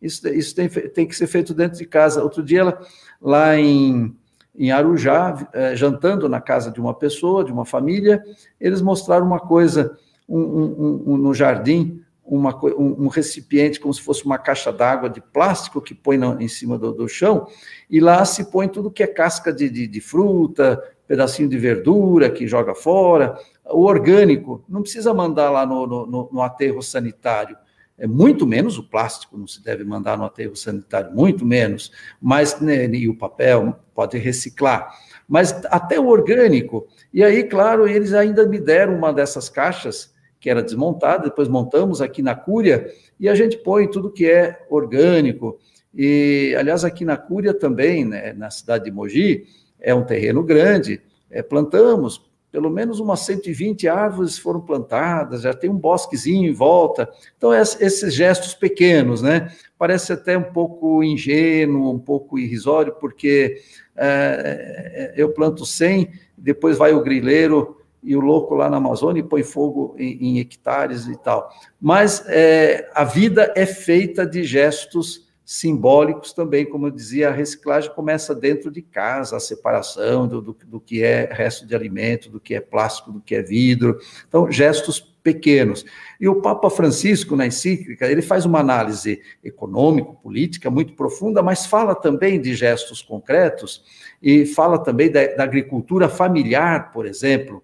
Speaker 3: Isso, isso tem, tem que ser feito dentro de casa. Outro dia, ela, lá em, em Arujá, é, jantando na casa de uma pessoa, de uma família, eles mostraram uma coisa um, um, um, no jardim, uma, um, recipiente como se fosse uma caixa d'água de plástico que põe no, em cima do, do, chão, e lá se põe tudo que é casca de, de, de fruta, pedacinho de verdura que joga fora, o orgânico, não precisa mandar lá no, no, no aterro sanitário, é muito menos o plástico, não se deve mandar no aterro sanitário, muito menos, mas né, e o papel pode reciclar. Mas até o orgânico, e aí, claro, eles ainda me deram uma dessas caixas que era desmontada, depois montamos aqui na Cúria, e a gente põe tudo que é orgânico. E, aliás, aqui na Cúria também, né, na cidade de Mogi, é um terreno grande, é, plantamos pelo menos umas 120 árvores foram plantadas, já tem um bosquezinho em volta. Então, esses gestos pequenos, né? Parece até um pouco ingênuo, um pouco irrisório, porque é, eu planto 100, depois vai o grileiro e o louco lá na Amazônia e põe fogo em, em hectares e tal. Mas é, a vida é feita de gestos simbólicos também, como eu dizia, a reciclagem começa dentro de casa, a separação do, do, do, que é resto de alimento, do que é plástico, do que é vidro. Então, gestos pequenos. E o Papa Francisco, na encíclica, ele faz uma análise econômico-política muito profunda, mas fala também de gestos concretos e fala também da, da agricultura familiar, por exemplo.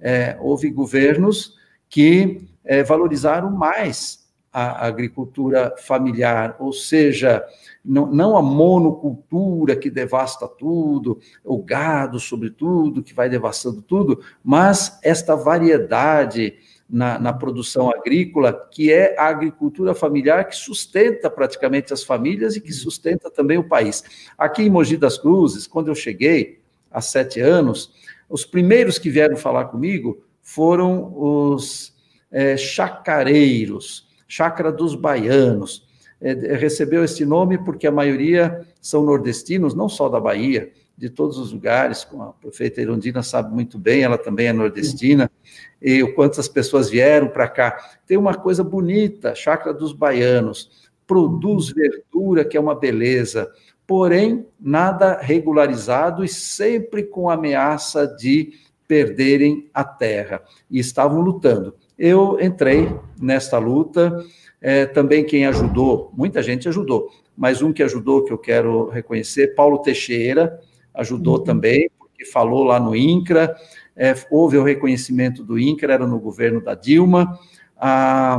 Speaker 3: É, houve governos que é, valorizaram mais a agricultura familiar, ou seja, não, a monocultura que devasta tudo, o gado, sobretudo, que vai devastando tudo, mas esta variedade na, na, produção agrícola, que é a agricultura familiar que sustenta praticamente as famílias e que sustenta também o país. Aqui em Mogi das Cruzes, quando eu cheguei, há sete anos, os primeiros que vieram falar comigo foram os é, chacareiros, Chácara dos Baianos. É, recebeu esse nome porque a maioria são nordestinos, não só da Bahia, de todos os lugares, como a prefeita Irondina sabe muito bem, ela também é nordestina, e o quanto as pessoas vieram para cá. Tem uma coisa bonita, Chácara dos Baianos, produz verdura, que é uma beleza, porém, nada regularizado e sempre com ameaça de perderem a terra. E estavam lutando eu entrei nesta luta. É, também quem ajudou, muita gente ajudou, mas um que ajudou que eu quero reconhecer, Paulo Teixeira, ajudou uhum. também, porque falou lá no INCRA, é, houve o reconhecimento do INCRA, era no governo da Dilma, a,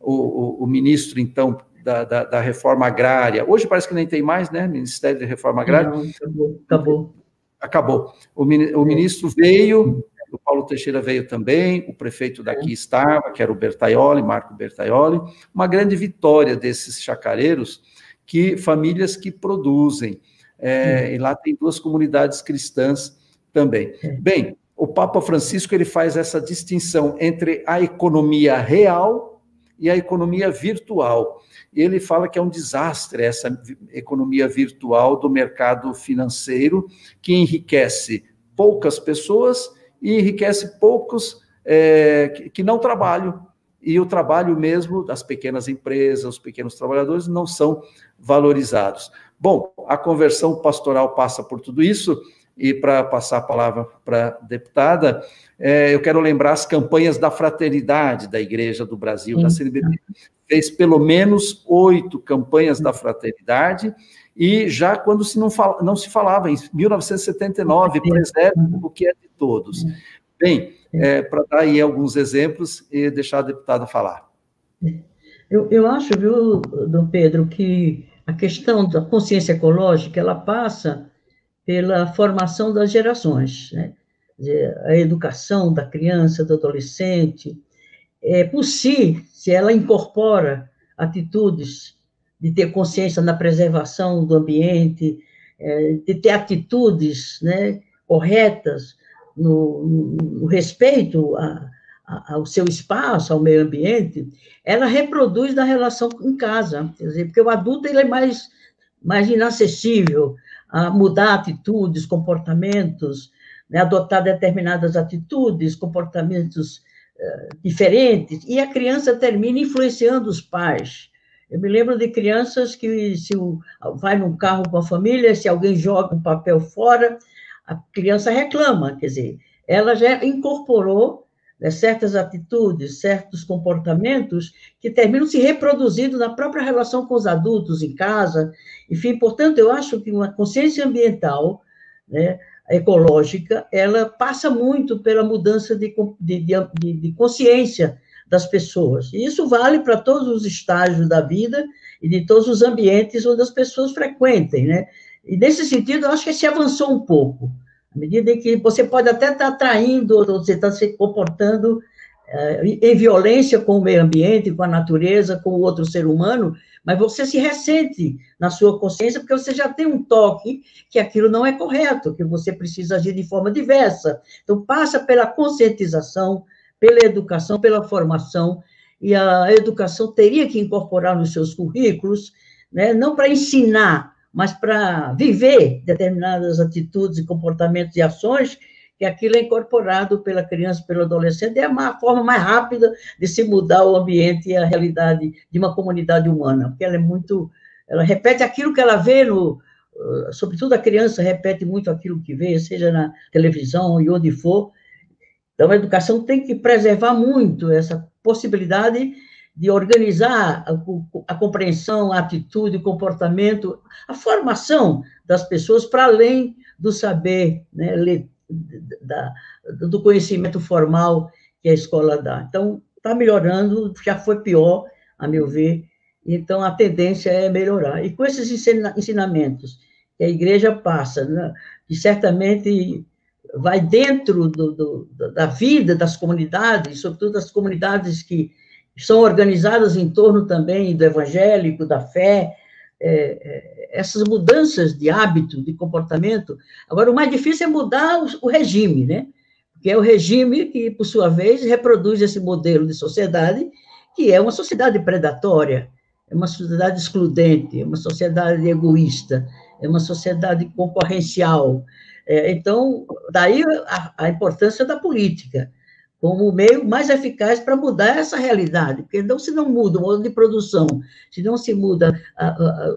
Speaker 3: o, o, ministro, então, da, da, da, reforma agrária, hoje parece que nem tem mais, né, Ministério de Reforma Agrária. Não,
Speaker 4: acabou. Acabou.
Speaker 3: acabou. O, o ministro veio, o Paulo Teixeira veio também, o prefeito daqui estava, que era o Bertaioli, Marco Bertaioli, uma grande vitória desses chacareiros, que famílias que produzem, é, e lá tem duas comunidades cristãs também. Bem, o Papa Francisco ele faz essa distinção entre a economia real e a economia virtual. Ele fala que é um desastre essa economia virtual do mercado financeiro que enriquece poucas pessoas e enriquece poucos é, que, que não trabalham. E o trabalho mesmo das pequenas empresas, os pequenos trabalhadores, não são valorizados. Bom, a conversão pastoral passa por tudo isso, e para passar a palavra para a deputada, é, eu quero lembrar as campanhas da fraternidade da Igreja do Brasil, Sim. da CNBB. Fez pelo menos oito campanhas da fraternidade, e já quando se não, não se falava, em 1979, preserve o que é de todos. Bem, é, para dar aí alguns exemplos e deixar a deputada falar.
Speaker 4: Eu, eu acho, viu, Dom Pedro, que a questão da consciência ecológica, ela passa pela formação das gerações, né? a educação da criança, do adolescente, é, por si, se ela incorpora atitudes de ter consciência na preservação do ambiente, é, de ter atitudes né, corretas no, no respeito a, a, ao seu espaço, ao meio ambiente, ela reproduz na relação em casa, quer dizer, porque o adulto ele é mais, mais inacessível a mudar atitudes, comportamentos, né, adotar determinadas atitudes, comportamentos uh, diferentes, e a criança termina influenciando os pais. Eu me lembro de crianças que, se vai num carro com a família, se alguém joga um papel fora, a criança reclama, quer dizer, ela já incorporou né, certas atitudes, certos comportamentos que terminam se reproduzindo na própria relação com os adultos em casa. Enfim, portanto, eu acho que uma consciência ambiental, né, ecológica, ela passa muito pela mudança de, de, de, de consciência das pessoas. E isso vale para todos os estágios da vida e de todos os ambientes onde as pessoas frequentem, né? E nesse sentido, eu acho que se avançou um pouco. À medida em que você pode até estar atraindo, você está se comportando uh, em violência com o meio ambiente, com a natureza, com o outro ser humano, mas você se ressente na sua consciência porque você já tem um toque que aquilo não é correto, que você precisa agir de forma diversa. Então, passa pela conscientização, pela educação, pela formação, e a educação teria que incorporar nos seus currículos, né, não para ensinar mas para viver determinadas atitudes e comportamentos e ações, que aquilo é incorporado pela criança, pelo adolescente, é a forma mais rápida de se mudar o ambiente e a realidade de uma comunidade humana, porque ela é muito, ela repete aquilo que ela vê no, sobretudo a criança repete muito aquilo que vê, seja na televisão e onde for. Então, a educação tem que preservar muito essa possibilidade de organizar a, a, compreensão, a atitude, o comportamento, a formação das pessoas para além do saber, né, da, do conhecimento formal que a escola dá. Então, está melhorando, já foi pior, a meu ver, então a tendência é melhorar. E com esses ensinamentos que a igreja passa, né, que certamente vai dentro do, do, da vida das comunidades, sobretudo das comunidades que são organizadas em torno também do evangélico, da fé, é, é, essas mudanças de hábito, de comportamento. Agora, o mais difícil é mudar o, o, regime, né? Porque é o regime que, por sua vez, reproduz esse modelo de sociedade, que é uma sociedade predatória, é uma sociedade excludente, é uma sociedade egoísta, é uma sociedade concorrencial. É, então, daí a, a importância da política como o meio mais eficaz para mudar essa realidade, porque se não muda o modo de produção, se não se muda a, a,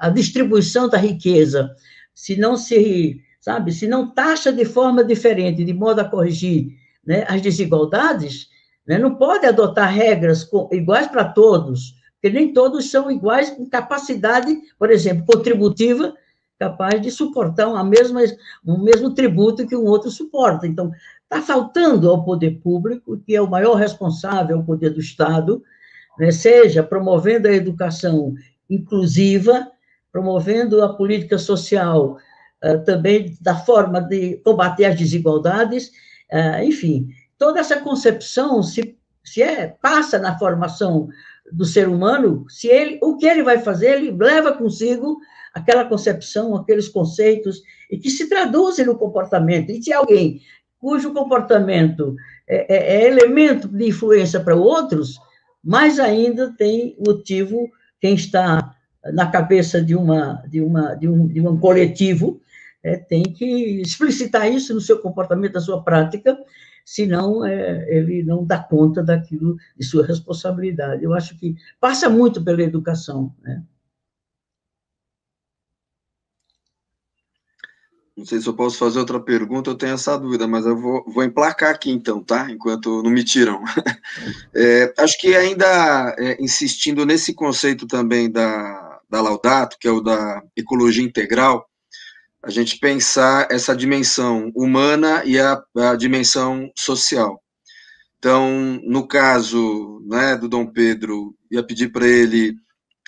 Speaker 4: a distribuição da riqueza, se não se, sabe, se não taxa de forma diferente, de modo a corrigir né, as desigualdades, né, não pode adotar regras iguais para todos, porque nem todos são iguais com capacidade, por exemplo, contributiva, capaz de suportar mesma, o mesmo tributo que um outro suporta. Então, Está faltando ao poder público, que é o maior responsável, o poder do Estado, né, seja promovendo a educação inclusiva, promovendo a política social uh, também da forma de combater as desigualdades, uh, enfim, toda essa concepção se, se é, passa na formação do ser humano, se ele, o que ele vai fazer, ele leva consigo aquela concepção, aqueles conceitos, e que se traduzem no comportamento. E se alguém cujo comportamento é, é, é elemento de influência para outros, mais ainda tem motivo quem está na cabeça de uma de uma de um, de um coletivo é, tem que explicitar isso no seu comportamento, na sua prática, senão é, ele não dá conta daquilo de sua responsabilidade. Eu acho que passa muito pela educação, né?
Speaker 5: Não sei se eu posso fazer outra pergunta, eu tenho essa dúvida, mas eu vou, vou emplacar aqui então, tá? Enquanto não me tiram. *laughs* É, acho que ainda é, insistindo nesse conceito também da, da Laudato, que é o da ecologia integral, a gente pensar essa dimensão humana e a, a dimensão social. Então, no caso né, do Dom Pedro, ia pedir para ele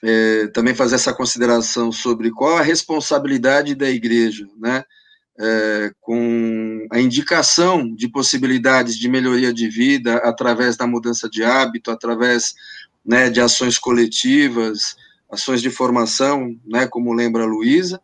Speaker 5: é, também fazer essa consideração sobre qual a responsabilidade da igreja, né, é, com a indicação de possibilidades de melhoria de vida através da mudança de hábito, através né, de ações coletivas, ações de formação, né, como lembra a Luísa,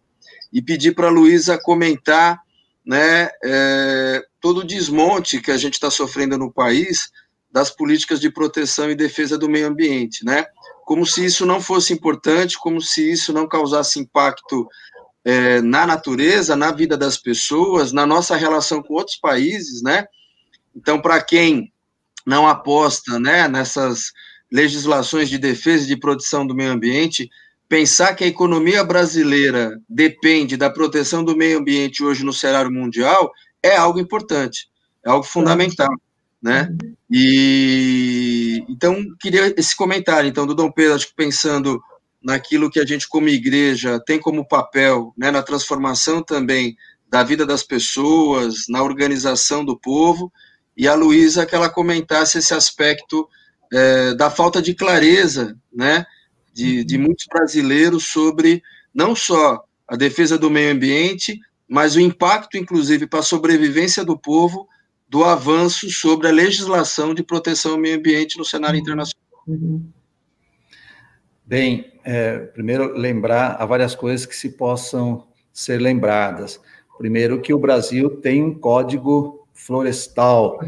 Speaker 5: e pedir para a Luísa comentar né, é, todo o desmonte que a gente está sofrendo no país das políticas de proteção e defesa do meio ambiente, né? Como se isso não fosse importante, como se isso não causasse impacto é, na natureza, na vida das pessoas, na nossa relação com outros países, né? Então, para quem não aposta, né, nessas legislações de defesa e de proteção do meio ambiente, pensar que a economia brasileira depende da proteção do meio ambiente hoje no cenário mundial é algo importante, é algo fundamental, né? E então queria esse comentário então do Dom Pedro, acho que pensando naquilo que a gente como igreja tem como papel, né, na transformação também da vida das pessoas, na organização do povo, e a Luísa que ela comentasse esse aspecto é, da falta de clareza, né, de, de muitos brasileiros sobre não só a defesa do meio ambiente, mas o impacto, inclusive, para a sobrevivência do povo do avanço sobre a legislação de proteção ao meio ambiente no cenário uhum. internacional. Uhum.
Speaker 3: Bem, é, primeiro lembrar há várias coisas que se possam ser lembradas. Primeiro que o Brasil tem um código florestal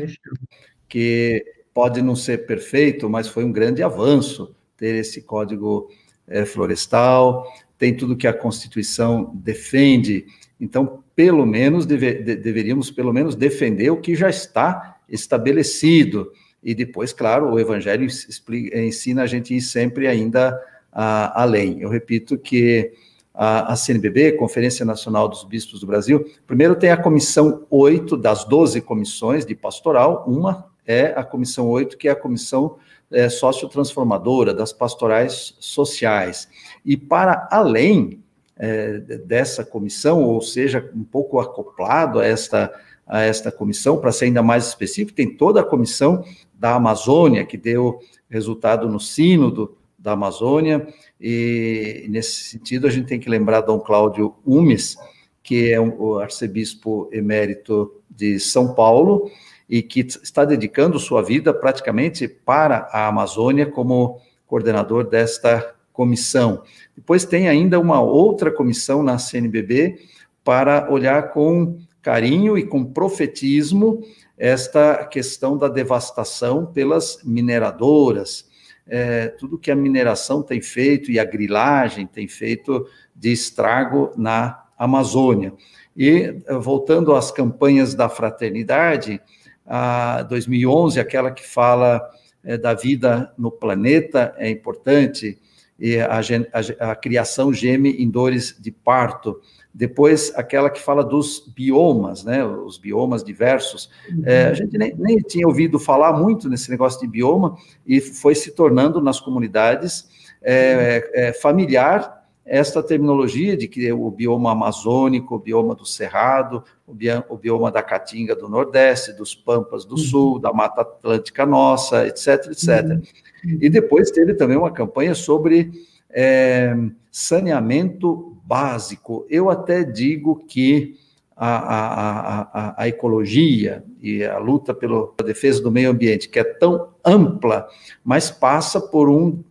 Speaker 3: que pode não ser perfeito, mas foi um grande avanço ter esse código é, florestal. Tem tudo que a Constituição defende. Então, pelo menos deve, de, deveríamos pelo menos defender o que já está estabelecido. E depois, claro, o Evangelho explica, ensina a gente ir sempre ainda a, além. Eu repito que a, a, CNBB, Conferência Nacional dos Bispos do Brasil, primeiro tem a comissão 8 das 12 comissões de pastoral, uma é a comissão 8, que é a comissão é, sociotransformadora das pastorais sociais. E para além é, dessa comissão, ou seja, um pouco acoplado a esta, a esta comissão, para ser ainda mais específico, tem toda a comissão da Amazônia, que deu resultado no sínodo da Amazônia, e nesse sentido a gente tem que lembrar Dom Cláudio Umes, que é um, o arcebispo emérito de São Paulo, e que está dedicando sua vida praticamente para a Amazônia como coordenador desta comissão. Depois tem ainda uma outra comissão na CNBB para olhar com carinho e com profetismo esta questão da devastação pelas mineradoras, é, tudo que a mineração tem feito e a grilagem tem feito de estrago na Amazônia. E voltando às campanhas da fraternidade, a 2011, aquela que fala é, da vida no planeta é importante, e a, a, a, criação geme em dores de parto. Depois, aquela que fala dos biomas, né, os biomas diversos. Uhum. É, a gente nem, nem, tinha ouvido falar muito nesse negócio de bioma e foi se tornando nas comunidades é, é, familiar esta terminologia de que o bioma amazônico, o bioma do Cerrado, o bioma da Caatinga do Nordeste, dos Pampas do uhum. Sul, da Mata Atlântica Nossa, etc, etc. Uhum. E depois teve também uma campanha sobre é, saneamento básico. Eu até digo que a, a, a, a, ecologia e a luta pela defesa do meio ambiente, que é tão ampla, mas passa por um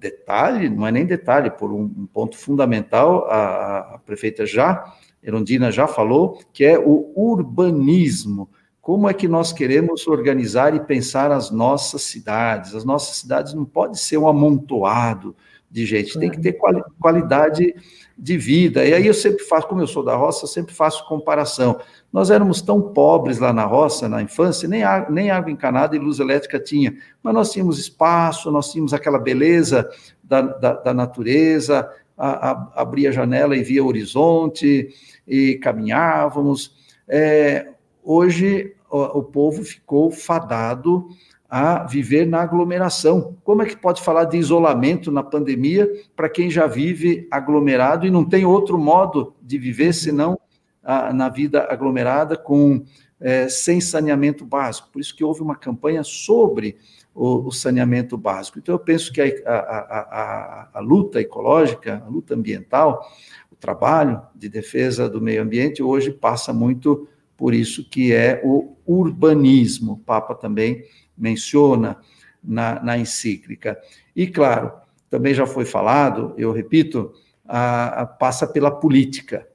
Speaker 3: detalhe, não é nem detalhe, por um, ponto fundamental, a, a, prefeita já, Erondina já falou, que é o urbanismo. Como é que nós queremos organizar e pensar as nossas cidades? As nossas cidades não pode ser um amontoado de gente, tem que ter quali qualidade de vida. E aí eu sempre faço, como eu sou da roça, sempre faço comparação. Nós éramos tão pobres lá na roça, na infância, nem água, nem água encanada e luz elétrica tinha, mas nós tínhamos espaço, nós tínhamos aquela beleza da, da, da natureza, a, a, abria a janela e via o horizonte, e caminhávamos. É, hoje, o, o povo ficou fadado a viver na aglomeração. Como é que pode falar de isolamento na pandemia para quem já vive aglomerado e não tem outro modo de viver senão a, na vida aglomerada com é, sem saneamento básico. Por isso que houve uma campanha sobre o, o saneamento básico. Então, eu penso que a, a, a, luta ecológica, a luta ambiental, trabalho de defesa do meio ambiente hoje passa muito por isso que é o urbanismo. O Papa também menciona na, na encíclica. E, claro, também já foi falado, eu repito, a, a, passa pela política.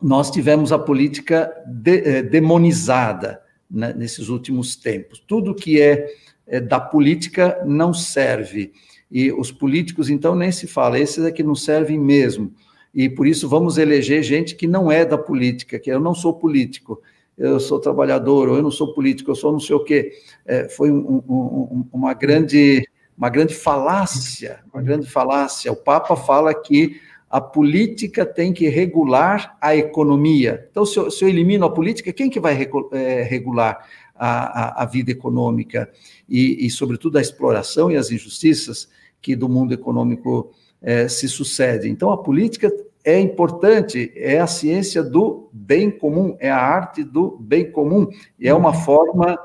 Speaker 3: Nós tivemos a política de, eh, demonizada né, nesses últimos tempos. Tudo que é, é, da política não serve. E os políticos, então, nem se fala, esses é que não servem mesmo. E por isso vamos eleger gente que não é da política, que eu não sou político, eu sou trabalhador, ou eu não sou político, eu sou não sei o quê. É, foi um, um, uma grande uma grande falácia, uma grande falácia. O Papa fala que a política tem que regular a economia. Então, se eu, se eu elimino a política, quem que vai é, regular a, a, a vida econômica e, e, sobretudo, a exploração e as injustiças que do mundo econômico é, se sucedem? Então, a política é importante, é a ciência do bem comum, é a arte do bem comum, e é uma forma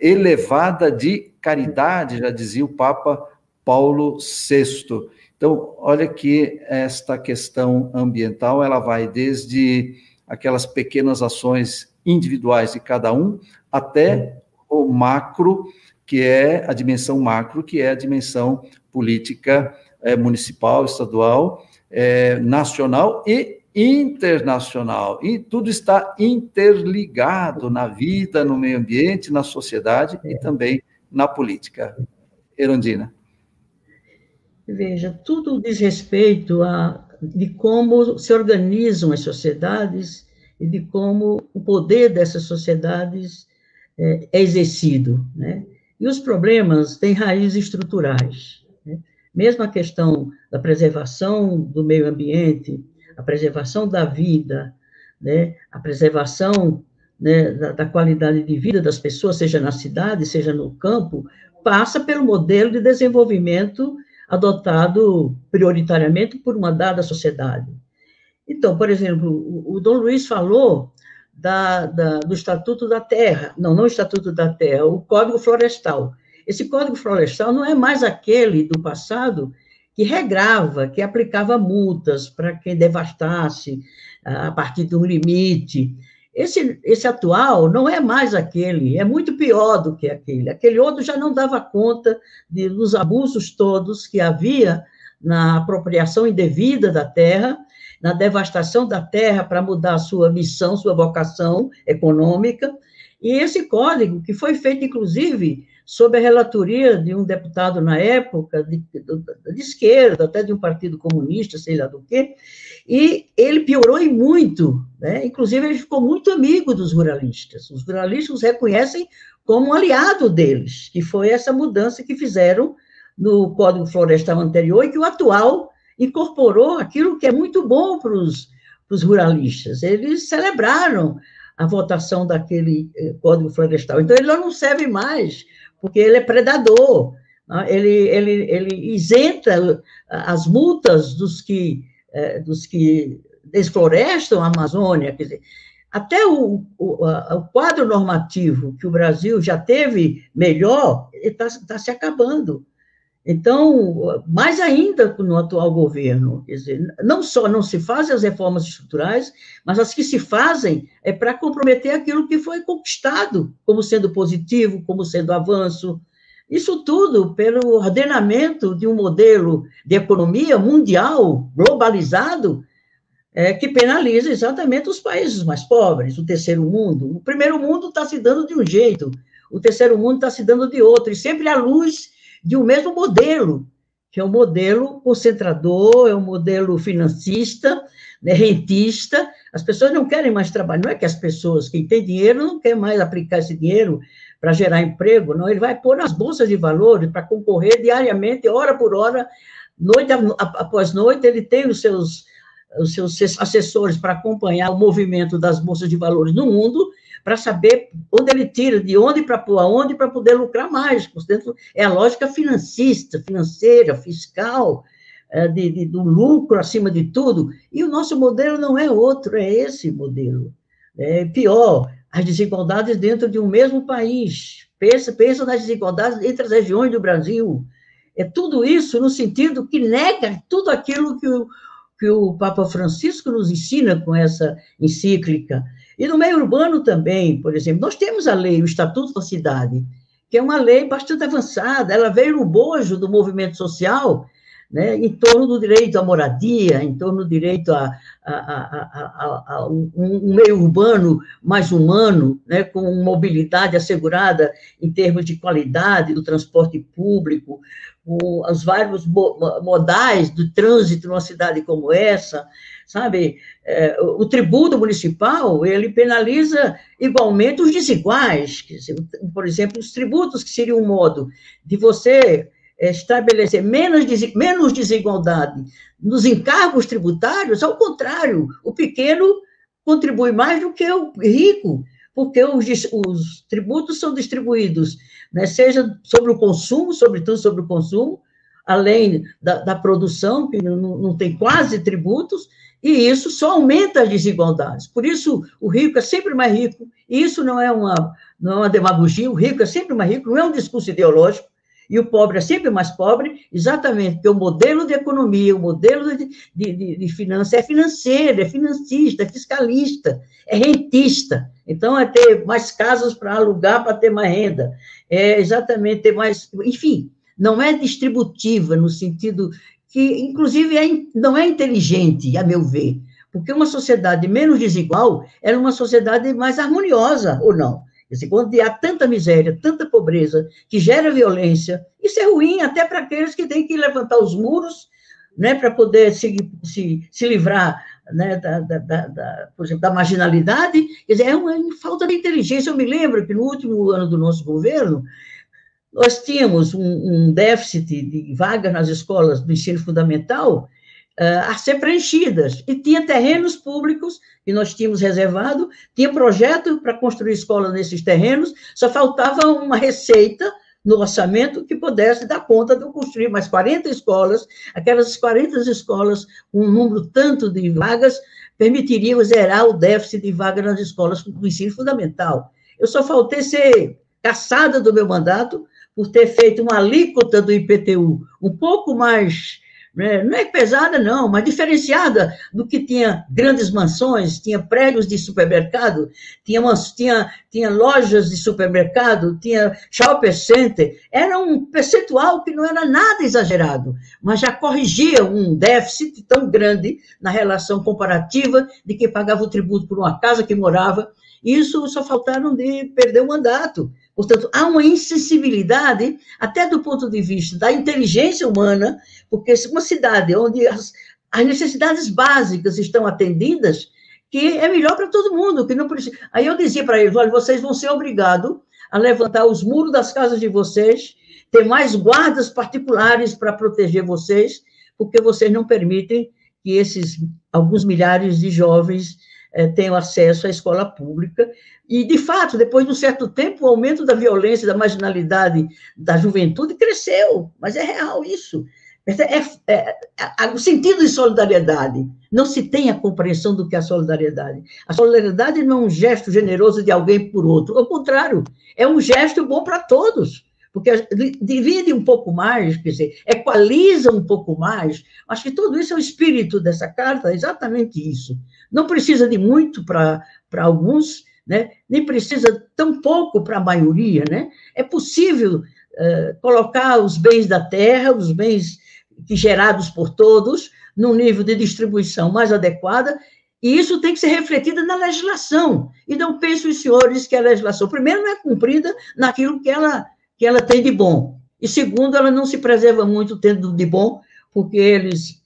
Speaker 3: elevada de caridade, já dizia o Papa Paulo VI. Então, olha que esta questão ambiental, ela vai desde aquelas pequenas ações individuais de cada um até o macro, que é a dimensão macro, que é a dimensão política é, municipal, estadual, é, nacional e internacional. E tudo está interligado na vida, no meio ambiente, na sociedade e também na política. Erundina.
Speaker 4: Veja, tudo diz respeito a de como se organizam as sociedades e de como o poder dessas sociedades é, é exercido, né? E os problemas têm raízes estruturais. Mesmo a questão da preservação do meio ambiente, a preservação da vida, né, a preservação né, da, da, qualidade de vida das pessoas, seja na cidade, seja no campo, passa pelo modelo de desenvolvimento adotado prioritariamente por uma dada sociedade. Então, por exemplo, o, o Dom Luiz falou da, da, do Estatuto da Terra, não, não o Estatuto da Terra, o Código Florestal. Esse Código Florestal não é mais aquele do passado que regrava, que aplicava multas para quem devastasse a partir de um limite. Esse, esse atual não é mais aquele, é muito pior do que aquele. Aquele outro já não dava conta de, dos abusos todos que havia na apropriação indevida da terra, na devastação da terra para mudar sua missão, sua vocação econômica. E esse código, que foi feito, inclusive, sob a relatoria de um deputado na época, de, de, de, esquerda, até de um partido comunista, sei lá do quê, e ele piorou em muito, né? inclusive ele ficou muito amigo dos ruralistas, os ruralistas os reconhecem como um aliado deles, que foi essa mudança que fizeram no Código Florestal anterior e que o atual incorporou aquilo que é muito bom para os ruralistas, eles celebraram a votação daquele eh, Código Florestal, então ele não serve mais porque ele é predador, né? ele, ele, ele isenta as multas dos que, é, dos que desflorestam a Amazônia, quer dizer, até o, o, o, quadro normativo que o Brasil já teve melhor está tá se acabando. Então, mais ainda no atual governo, quer dizer, não só não se fazem as reformas estruturais, mas as que se fazem é para comprometer aquilo que foi conquistado como sendo positivo, como sendo avanço. Isso tudo pelo ordenamento de um modelo de economia mundial, globalizado, é, que penaliza exatamente os países mais pobres, o terceiro mundo. O primeiro mundo está se dando de um jeito, o terceiro mundo está se dando de outro, e sempre à luz de um mesmo modelo, que é o um modelo concentrador, é um modelo financista, né, rentista. As pessoas não querem mais trabalhar, não é que as pessoas, quem tem dinheiro, não quer mais aplicar esse dinheiro para gerar emprego, não, ele vai pôr nas bolsas de valores para concorrer diariamente, hora por hora, noite após noite, ele tem os seus, os seus assessores para acompanhar o movimento das bolsas de valores no mundo, para saber onde ele tira, de onde para pôr aonde, para poder lucrar mais. Portanto, é a lógica financista, financeira, fiscal, é, de, de, do lucro acima de tudo. E o nosso modelo não é outro, é esse modelo. É pior, as desigualdades dentro de um mesmo país. Pensa, pensa nas desigualdades entre as regiões do Brasil. É tudo isso no sentido que nega tudo aquilo que o, que o Papa Francisco nos ensina com essa encíclica. E no meio urbano também, por exemplo, nós temos a lei, o Estatuto da Cidade, que é uma lei bastante avançada, ela veio no bojo do movimento social, né, em torno do direito à moradia, em torno do direito a, a, a, a um, meio urbano mais humano, né, com mobilidade assegurada em termos de qualidade do transporte público, os vários modais do trânsito numa cidade como essa, sabe? É, o tributo municipal, ele penaliza igualmente os desiguais, por exemplo, os tributos que seriam um modo de você estabelecer menos, menos desigualdade nos encargos tributários, ao contrário, o pequeno contribui mais do que o rico, porque os, os tributos são distribuídos, né, seja sobre o consumo, sobretudo sobre o consumo, além da, da produção, que não, não tem quase tributos, e isso só aumenta as desigualdades. Por isso, o rico é sempre mais rico, e isso não é uma, não é uma demagogia, o rico é sempre mais rico, não é um discurso ideológico, e o pobre é sempre mais pobre, exatamente porque o modelo de economia, o modelo de, de, de, de finança é financeiro, é financista, é fiscalista, é rentista. Então, é ter mais casas para alugar para ter mais renda, é exatamente ter mais. Enfim, não é distributiva no sentido que, inclusive, é, não é inteligente, a meu ver, porque uma sociedade menos desigual é uma sociedade mais harmoniosa, ou não? Quando há tanta miséria, tanta pobreza, que gera violência, isso é ruim até para aqueles que têm que levantar os muros né, para poder se, se, se livrar né, da, da, da, por exemplo, da marginalidade. Quer dizer, é uma falta de inteligência. Eu me lembro que no último ano do nosso governo, nós tínhamos um, um déficit de vagas nas escolas do ensino fundamental uh, a ser preenchidas. E tinha terrenos públicos que nós tínhamos reservado, tinha projeto para construir escola nesses terrenos, só faltava uma receita no orçamento que pudesse dar conta de construir mais 40 escolas, aquelas 40 escolas com um número tanto de vagas permitiriam zerar o déficit de vagas nas escolas do ensino fundamental. Eu só faltei ser caçada do meu mandato por ter feito uma alíquota do IPTU um pouco mais né? não é pesada, não, mas diferenciada do que tinha grandes mansões, tinha prédios de supermercado, tinha, tinha, tinha lojas de supermercado, tinha shopping center. Era um percentual que não era nada exagerado, mas já corrigia um déficit tão grande na relação comparativa de quem pagava o tributo por uma casa que morava. Isso só faltaram de perder o mandato. Portanto, há uma insensibilidade, até do ponto de vista da inteligência humana, porque uma cidade onde as, as necessidades básicas estão atendidas, que é melhor para todo mundo, que não precisa. Aí eu dizia para eles: olha, vocês vão ser obrigados a levantar os muros das casas de vocês, ter mais guardas particulares para proteger vocês, porque vocês não permitem que esses alguns milhares de jovens eh, tenham acesso à escola pública. E, de fato, depois de um certo tempo, o aumento da violência, da marginalidade da juventude cresceu, mas é real isso. É, é, é, o sentido de solidariedade. Não se tem a compreensão do que é a solidariedade. A solidariedade não é um gesto generoso de alguém por outro. Ao contrário, é um gesto bom para todos. Porque divide um pouco mais, quer dizer, equaliza um pouco mais. Acho que tudo isso é o espírito dessa carta, é exatamente isso. Não precisa de muito para alguns, né? nem precisa tão pouco para a maioria. Né? É possível uh, colocar os bens da terra, os bens gerados por todos, num nível de distribuição mais adequada, e isso tem que ser refletido na legislação. E não pensem os senhores que a legislação, primeiro, não é cumprida naquilo que ela, que ela tem de bom, e segundo, ela não se preserva muito tendo de bom, porque eles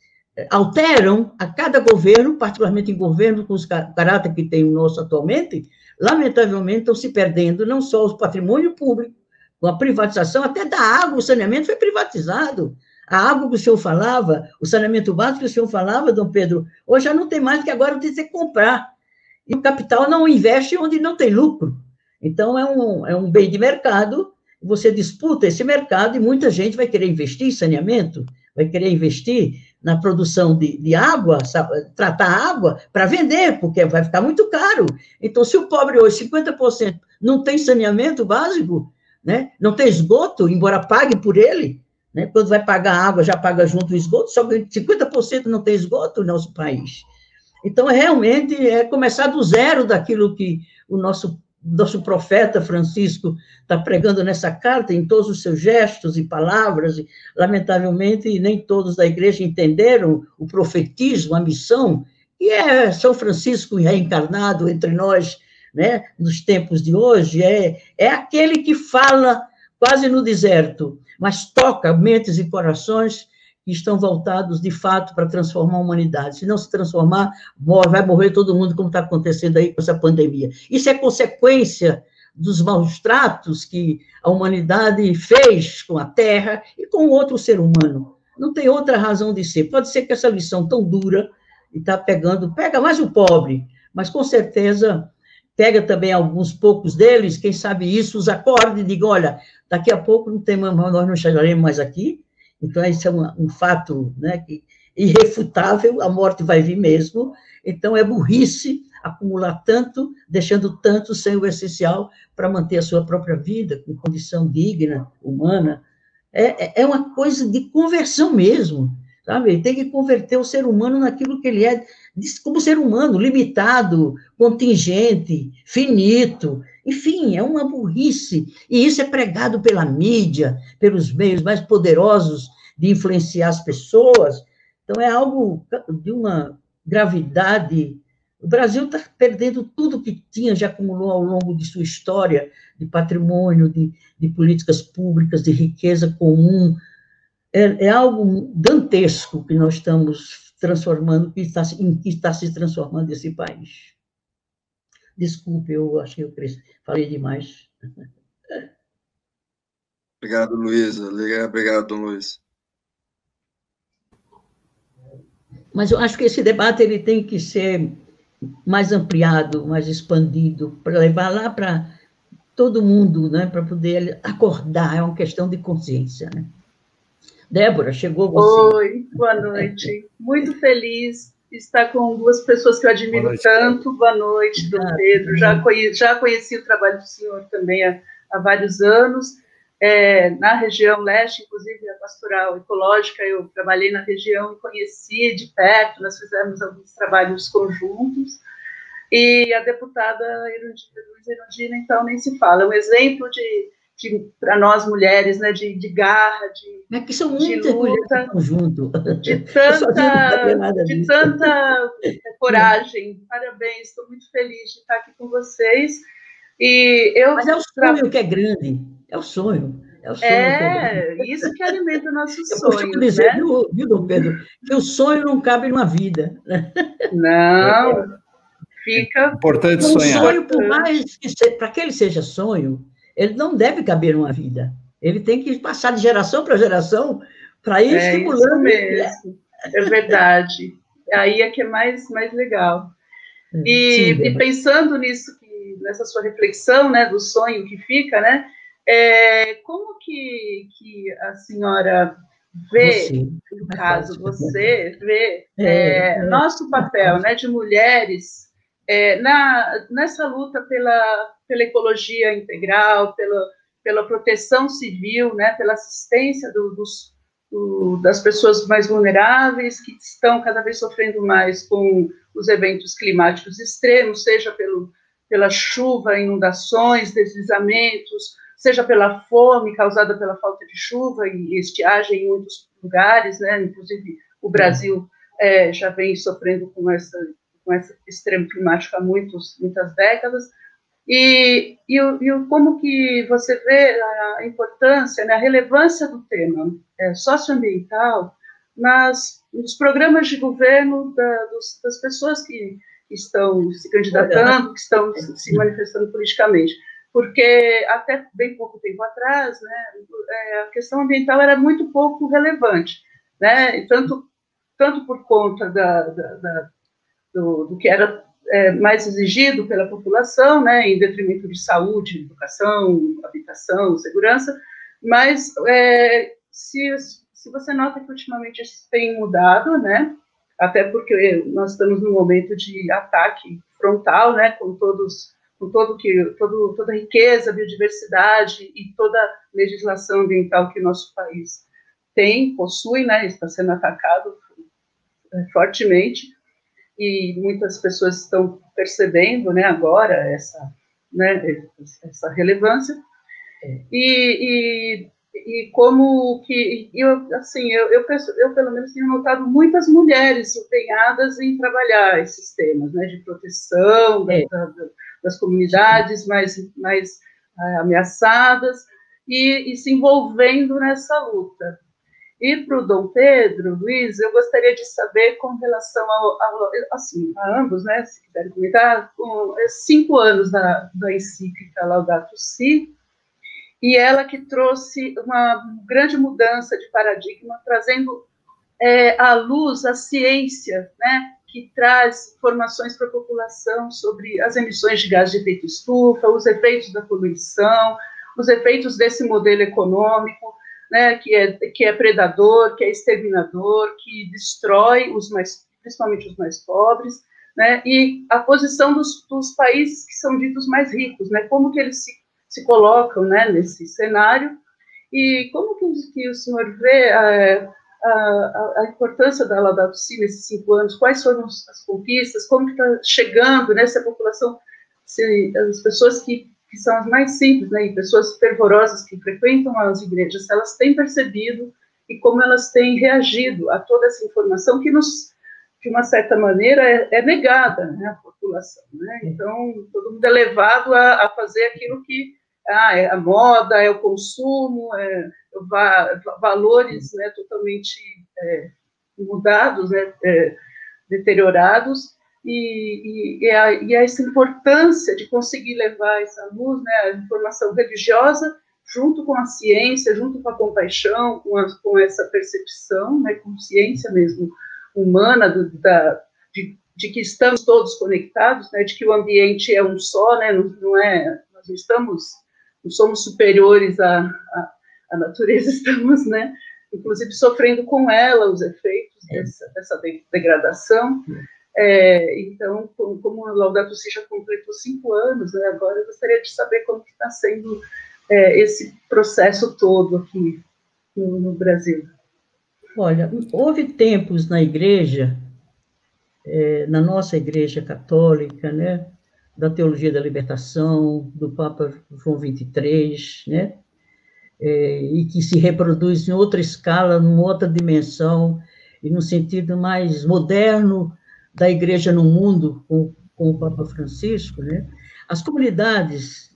Speaker 4: alteram a cada governo, particularmente em governo com os caráter que tem o nosso atualmente, lamentavelmente estão se perdendo não só o patrimônio público, com a privatização, até da água, o saneamento foi privatizado. A água que o senhor falava, o saneamento básico que o senhor falava, Dom Pedro, hoje já não tem mais, porque agora tem que comprar. E o capital não investe onde não tem lucro. Então, é um, é um bem de mercado, você disputa esse mercado e muita gente vai querer investir em saneamento, vai querer investir na produção de, de água, tratar água para vender, porque vai ficar muito caro. Então, se o pobre hoje, 50%, não tem saneamento básico, né? não tem esgoto, embora pague por ele, Né? Quando vai pagar água, já paga junto o esgoto, só que 50% não tem esgoto no nosso país. Então, realmente, é começar do zero daquilo que o nosso, nosso profeta Francisco está pregando nessa carta, em todos os seus gestos e palavras. E, lamentavelmente, nem todos da igreja entenderam o profetismo, a missão, que é São Francisco reencarnado entre nós, né, nos tempos de hoje, é, é aquele que fala quase no deserto, mas toca mentes e corações que estão voltados, de fato, para transformar a humanidade. Se não se transformar, vai morrer todo mundo, como está acontecendo aí com essa pandemia. Isso é consequência dos maus tratos que a humanidade fez com a Terra e com outro ser humano. Não tem outra razão de ser. Pode ser que essa lição tão dura está pegando, pega mais o pobre, mas com certeza pega também alguns poucos deles, quem sabe isso, os acorde e diga, olha, daqui a pouco não tem, nós não chegaremos mais aqui, então isso é um, um fato né, irrefutável, a morte vai vir mesmo, então é burrice acumular tanto, deixando tanto sem o essencial para manter a sua própria vida, com condição digna, humana, é, é, é uma coisa de conversão mesmo, sabe? Tem que converter o ser humano naquilo que ele é, como ser humano, limitado, contingente, finito, enfim, é uma burrice. E isso é pregado pela mídia, pelos meios mais poderosos de influenciar as pessoas. Então, é algo de uma gravidade. O Brasil está perdendo tudo que tinha, já acumulou ao longo de sua história, de patrimônio, de, de políticas públicas, de riqueza comum, é, é algo dantesco que nós estamos transformando, que está, em que está se transformando esse país. Desculpe, eu acho que eu falei demais.
Speaker 5: Obrigado, Luísa. Obrigado, Dom Luiz.
Speaker 4: Mas eu acho que esse debate ele tem que ser mais ampliado, mais expandido, para levar lá para todo mundo, né, para poder acordar, é uma questão de consciência. Né? Débora, chegou você.
Speaker 6: Oi, boa noite. Muito feliz estar com duas pessoas que eu admiro boa tanto. Boa noite, Dom Pedro. Já conheci, já conheci o trabalho do senhor também há, há vários anos. É, na região leste, inclusive a pastoral ecológica, eu trabalhei na região e conheci de perto, nós fizemos alguns trabalhos conjuntos. E a deputada Erundina, então, nem se fala, é um exemplo de para nós mulheres, né, de, de garra, de,
Speaker 4: é que são muitas luta,
Speaker 6: junto. de tanta, de tanta coragem. Parabéns, estou muito feliz de estar aqui com vocês. E eu
Speaker 4: Mas é o sonho que é grande, é o sonho. É, o sonho
Speaker 6: é,
Speaker 4: que
Speaker 6: é isso que alimenta o nosso *laughs*
Speaker 4: eu
Speaker 6: sonho.
Speaker 4: Eu dizer, né? viu, viu, Dom Pedro, que o sonho não cabe numa vida.
Speaker 6: Não, fica...
Speaker 3: Importante
Speaker 4: um
Speaker 3: sonhar.
Speaker 4: sonho, por mais que para que ele seja sonho, ele não deve caber numa vida. Ele tem que passar de geração para geração para ir
Speaker 6: é
Speaker 4: estimulando.
Speaker 6: Isso mesmo. É verdade. Aí é que é mais, mais legal. É, e, Sim, e pensando nisso, que, nessa sua reflexão, né, do sonho que fica, né, é, como que, que a senhora vê, você, no caso, você vê é, é, é, nosso papel, né, de mulheres é, na, nessa luta pela, pela ecologia integral, pela, pela proteção civil, né, pela assistência do, dos, do, das pessoas mais vulneráveis, que estão cada vez sofrendo mais com os eventos climáticos extremos, seja pelo, pela chuva, inundações, deslizamentos, seja pela fome causada pela falta de chuva e estiagem em muitos lugares, né, inclusive o Brasil é, já vem sofrendo com essa com esse extremo climático há muitos, muitas décadas, e, e, e, como que você vê a importância, né, a relevância do tema é, socioambiental nas, nos programas de governo da, dos, das pessoas que estão se candidatando, que estão se manifestando politicamente. Porque até bem pouco tempo atrás, né, é, a questão ambiental era muito pouco relevante, né, tanto, tanto por conta da, da, da do, do que era é, mais exigido pela população, né, em detrimento de saúde, educação, habitação, segurança, mas é, se, se você nota que ultimamente isso tem mudado, né, até porque nós estamos num momento de ataque frontal, né, com todos, com todo que, todo, toda a riqueza, biodiversidade e toda a legislação ambiental que o nosso país tem, possui, né, está sendo atacado é, fortemente, e muitas pessoas estão percebendo, né, agora essa, né, essa relevância, é. e, e, e como que, eu, assim, eu, eu, eu, pelo menos tenho notado muitas mulheres empenhadas em trabalhar esses temas, né, de proteção é. da, das comunidades mais, mais uh, ameaçadas, e, e se envolvendo nessa luta. E para o Dom Pedro, Luiz, eu gostaria de saber com relação ao, ao assim, a ambos, né, se quiserem comentar, com cinco anos da, da encíclica Laudato Si, e ela que trouxe uma grande mudança de paradigma, trazendo é, à luz a ciência, né, que traz informações para a população sobre as emissões de gás de efeito estufa, os efeitos da poluição, os efeitos desse modelo econômico, né, que, é, que é predador, que é exterminador, que destrói os mais, principalmente os mais pobres, né, e a posição dos, dos países que são ditos mais ricos, né, como que eles se, se colocam, né, nesse cenário, e como que, que o senhor vê a, a, a, importância da Laudato nesses cinco anos, quais foram as conquistas, como que está chegando nessa população, se, as pessoas que que são as mais simples, né, pessoas fervorosas que frequentam as igrejas, elas têm percebido e como elas têm reagido a toda essa informação que nos, de uma certa maneira, é, é negada, né, à população, né, então todo mundo é levado a, a fazer aquilo que ah, é a moda, é o consumo, é, va, valores, né, totalmente é, mudados, né, é, deteriorados, e, e, e, a, e, essa importância de conseguir levar essa luz, né, a informação religiosa, junto com a ciência, junto com a compaixão, com, a, com essa percepção, né, consciência mesmo humana do, da, de, de, que estamos todos conectados, né, de que o ambiente é um só, né, não, não é, nós não estamos, não somos superiores à, à, à natureza, *laughs* estamos, né, inclusive sofrendo com ela os efeitos é. dessa, dessa degradação. É, então, como, a Laudato Si já completou cinco anos, né, agora eu gostaria de saber como está sendo é, esse processo todo aqui no, no, Brasil.
Speaker 4: Olha, houve tempos na igreja, é, na nossa igreja católica, né, da teologia da libertação, do Papa João XXIII, né, é, e que se reproduz em outra escala, numa outra dimensão, e no sentido mais moderno da igreja no mundo com, com o Papa Francisco, né? as comunidades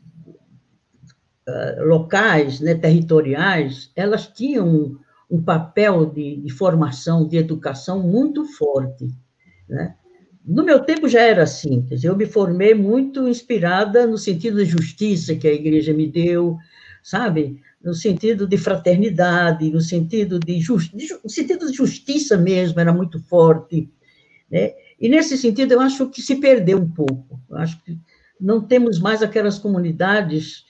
Speaker 4: uh, locais, né, territoriais, elas tinham um, papel de, de, formação, de educação muito forte. Né? No meu tempo já era assim, dizer, eu me formei muito inspirada no sentido de justiça que a igreja me deu, sabe? No sentido de fraternidade, no sentido de, just, de, no sentido de justiça mesmo, era muito forte. Né? E, nesse sentido, eu acho que se perdeu um pouco. Eu acho que não temos mais aquelas comunidades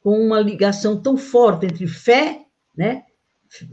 Speaker 4: com uma ligação tão forte entre fé, né?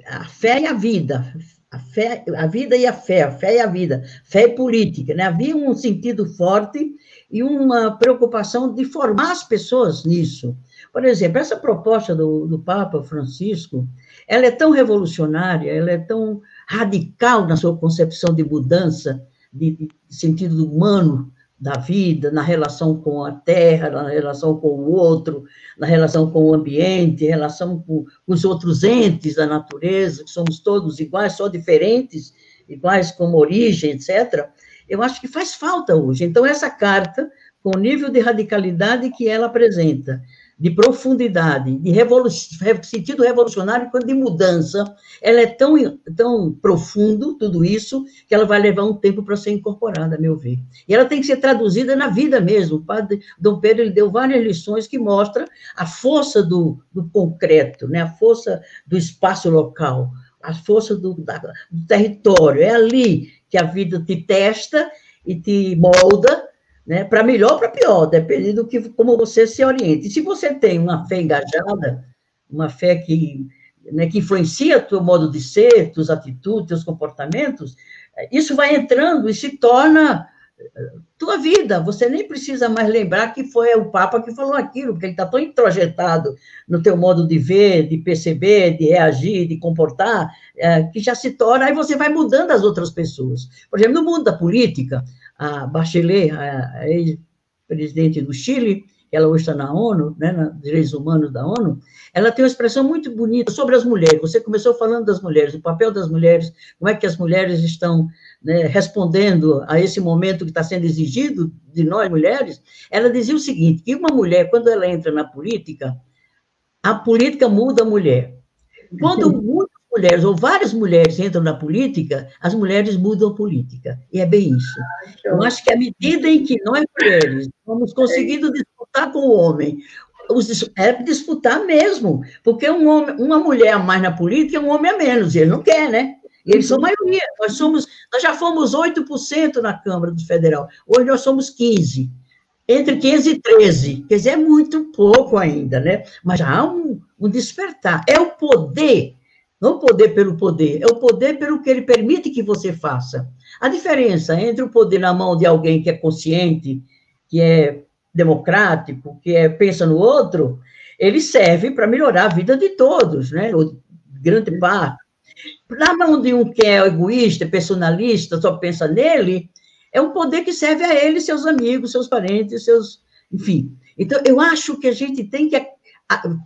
Speaker 4: a fé e a vida, a, fé, a vida e a fé, a fé e a vida, fé e política. Né? Havia um sentido forte e uma preocupação de formar as pessoas nisso. Por exemplo, essa proposta do, do Papa Francisco, ela é tão revolucionária, ela é tão radical na sua concepção de mudança, de, de sentido humano da vida, na relação com a terra, na relação com o outro, na relação com o ambiente, relação com, com os outros entes da natureza, que somos todos iguais, só diferentes, iguais como origem, etc. Eu acho que faz falta hoje. Então, essa carta, com o nível de radicalidade que ela apresenta, de profundidade, de revolu sentido revolucionário de mudança, ela é tão, tão profundo, tudo isso, que ela vai levar um tempo para ser incorporada, a meu ver. E ela tem que ser traduzida na vida mesmo. O padre Dom Pedro ele deu várias lições que mostram a força do, do concreto, né? a força do espaço local, a força do, da, do território. É ali que a vida te testa e te molda, né? Para melhor ou para pior, dependendo do que como você se oriente. E se você tem uma fé engajada, uma fé que, né, que influencia o teu modo de ser, tuas atitudes, teus comportamentos, isso vai entrando e se torna tua vida. Você nem precisa mais lembrar que foi o Papa que falou aquilo, porque ele está tão introjetado no teu modo de ver, de perceber, de reagir, de comportar, é, que já se torna, aí você vai mudando as outras pessoas. Por exemplo, no mundo da política, a Bachelet, a ex-presidente do Chile, ela hoje está na ONU, né, na Direitos Humanos da ONU, ela tem uma expressão muito bonita sobre as mulheres. Você começou falando das mulheres, o papel das mulheres, como é que as mulheres estão né, respondendo a esse momento que está sendo exigido de nós mulheres. Ela dizia o seguinte: que uma mulher, quando ela entra na política, a política muda a mulher. Quando muitas mulheres, ou várias mulheres entram na política, as mulheres mudam a política. E é bem isso. Eu acho que à medida em que nós mulheres vamos conseguindo disputar com o homem é disputar mesmo, porque um homem, uma mulher a mais na política é um homem a menos, e ele não quer, né? E eles são maioria. Nós somos, nós já fomos 8% na Câmara do Federal. Hoje nós somos 15. Entre 15 e 13. Quer dizer, é muito pouco ainda, né? Mas já há um, um despertar. É o poder, não o poder pelo poder, é o poder pelo que ele permite que você faça. A diferença entre o poder na mão de alguém que é consciente, que é democrático, que é, pensa no outro, ele serve para melhorar a vida de todos, né? grande parte. Na mão de um que é egoísta, personalista, só pensa nele, é um poder que serve a ele, seus amigos, seus parentes, seus. Enfim. Então, eu acho que a gente tem que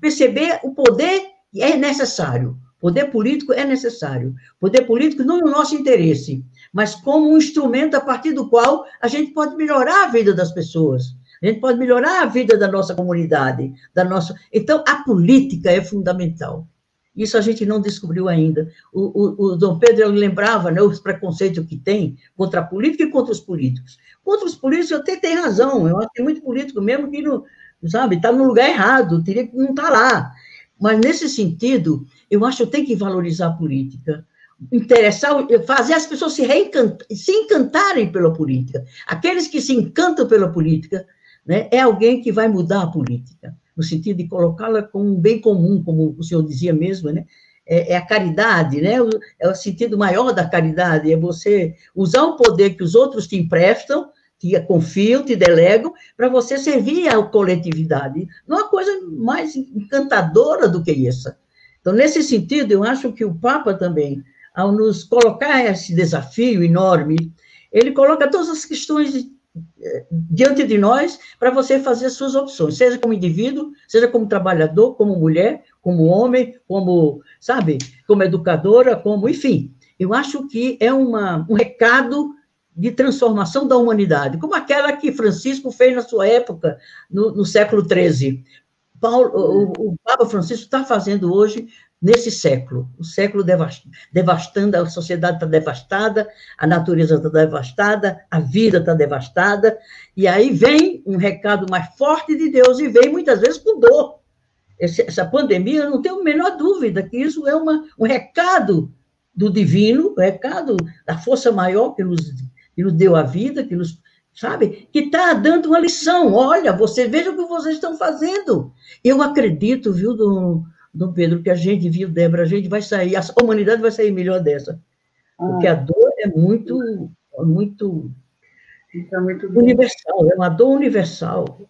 Speaker 4: perceber o poder é necessário. Poder político é necessário. Poder político não no nosso interesse, mas como um instrumento a partir do qual a gente pode melhorar a vida das pessoas. A gente pode melhorar a vida da nossa comunidade, da nossa. Então, a política é fundamental. Isso a gente não descobriu ainda. O, o, o Dom Pedro lembrava né, os preconceitos que tem contra a política e contra os políticos. Contra os políticos, até tem razão. Eu acho que tem muito político mesmo que não, sabe, está no lugar errado, teria que não estar tá lá. Mas, nesse sentido, eu acho que tem que valorizar a política interessar, fazer as pessoas se, se encantarem pela política. Aqueles que se encantam pela política né, é alguém que vai mudar a política, no sentido de colocá-la como um bem comum, como o senhor dizia mesmo, né? É, é, a caridade, né? É o sentido maior da caridade, é você usar o poder que os outros te emprestam, te confiam, te delegam, para você servir à coletividade. Não há coisa mais encantadora do que essa. Então, nesse sentido, eu acho que o Papa também, ao nos colocar esse desafio enorme, ele coloca todas as questões diante de nós para você fazer as suas opções, seja como indivíduo, seja como trabalhador, como mulher, como homem, como, sabe, como educadora, como, enfim. Eu acho que é uma, um recado de transformação da humanidade, como aquela que Francisco fez na sua época, no, no século XIII. Paulo, o, o Papa Francisco está fazendo hoje nesse século, o século devastando, a sociedade está devastada, a natureza está devastada, a vida está devastada, e aí vem um recado mais forte de Deus, e vem muitas vezes com dor. essa pandemia, não tenho a menor dúvida que isso é uma, um recado do divino, um recado da força maior que nos, que nos deu a vida, que nos sabe? Que está dando uma lição. Olha, você veja o que vocês estão fazendo. Eu acredito, viu, do, Dom Pedro, que a gente viu, Débora, a gente vai sair, a humanidade vai sair melhor dessa. Porque a dor é muito, muito, então, muito universal, é uma dor universal.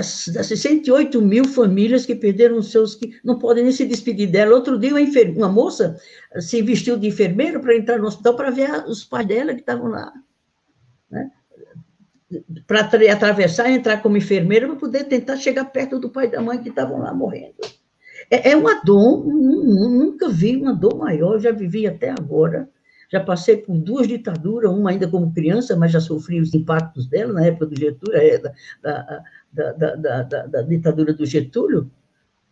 Speaker 4: As 68 mil famílias que perderam seus, que não podem nem se despedir dela. Outro dia, uma, enfer... uma moça se vestiu de enfermeira para entrar no hospital para ver os pais dela que estavam lá. Né? Para atravessar entrar como enfermeira para poder tentar chegar perto do pai e da mãe que estavam lá morrendo. É, é uma dor, nunca vi uma dor maior, já vivi até agora. Já passei por duas ditaduras, uma ainda como criança, mas já sofri os impactos dela na época do Getúlio, é, da, da, da, da, da ditadura do Getúlio,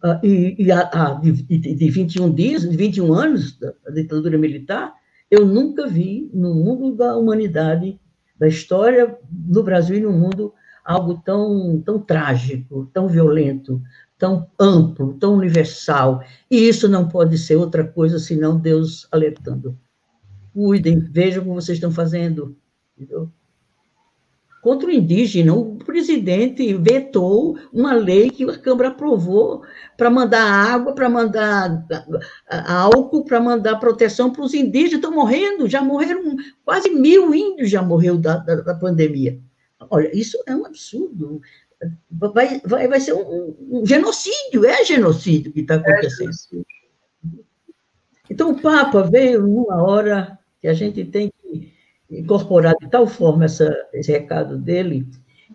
Speaker 4: uh, e, e a, a, de, de 21 dias, de 21 anos da, da ditadura militar, eu nunca vi no mundo da humanidade, da história no Brasil e no mundo, algo tão, tão trágico, tão violento, tão amplo, tão universal. E isso não pode ser outra coisa senão Deus alertando. Cuidem, vejam o que vocês estão fazendo. Entendeu? Contra o indígena. O presidente vetou uma lei que a Câmara aprovou para mandar água, para mandar álcool, para mandar proteção para os indígenas. Estão morrendo, já morreram, quase mil índios já morreu da, da, da pandemia. Olha, isso é um absurdo. Vai, vai, vai ser um, um genocídio, é genocídio que está é acontecendo. É então, o Papa veio numa hora que a gente tem que incorporar de tal forma essa, esse recado dele,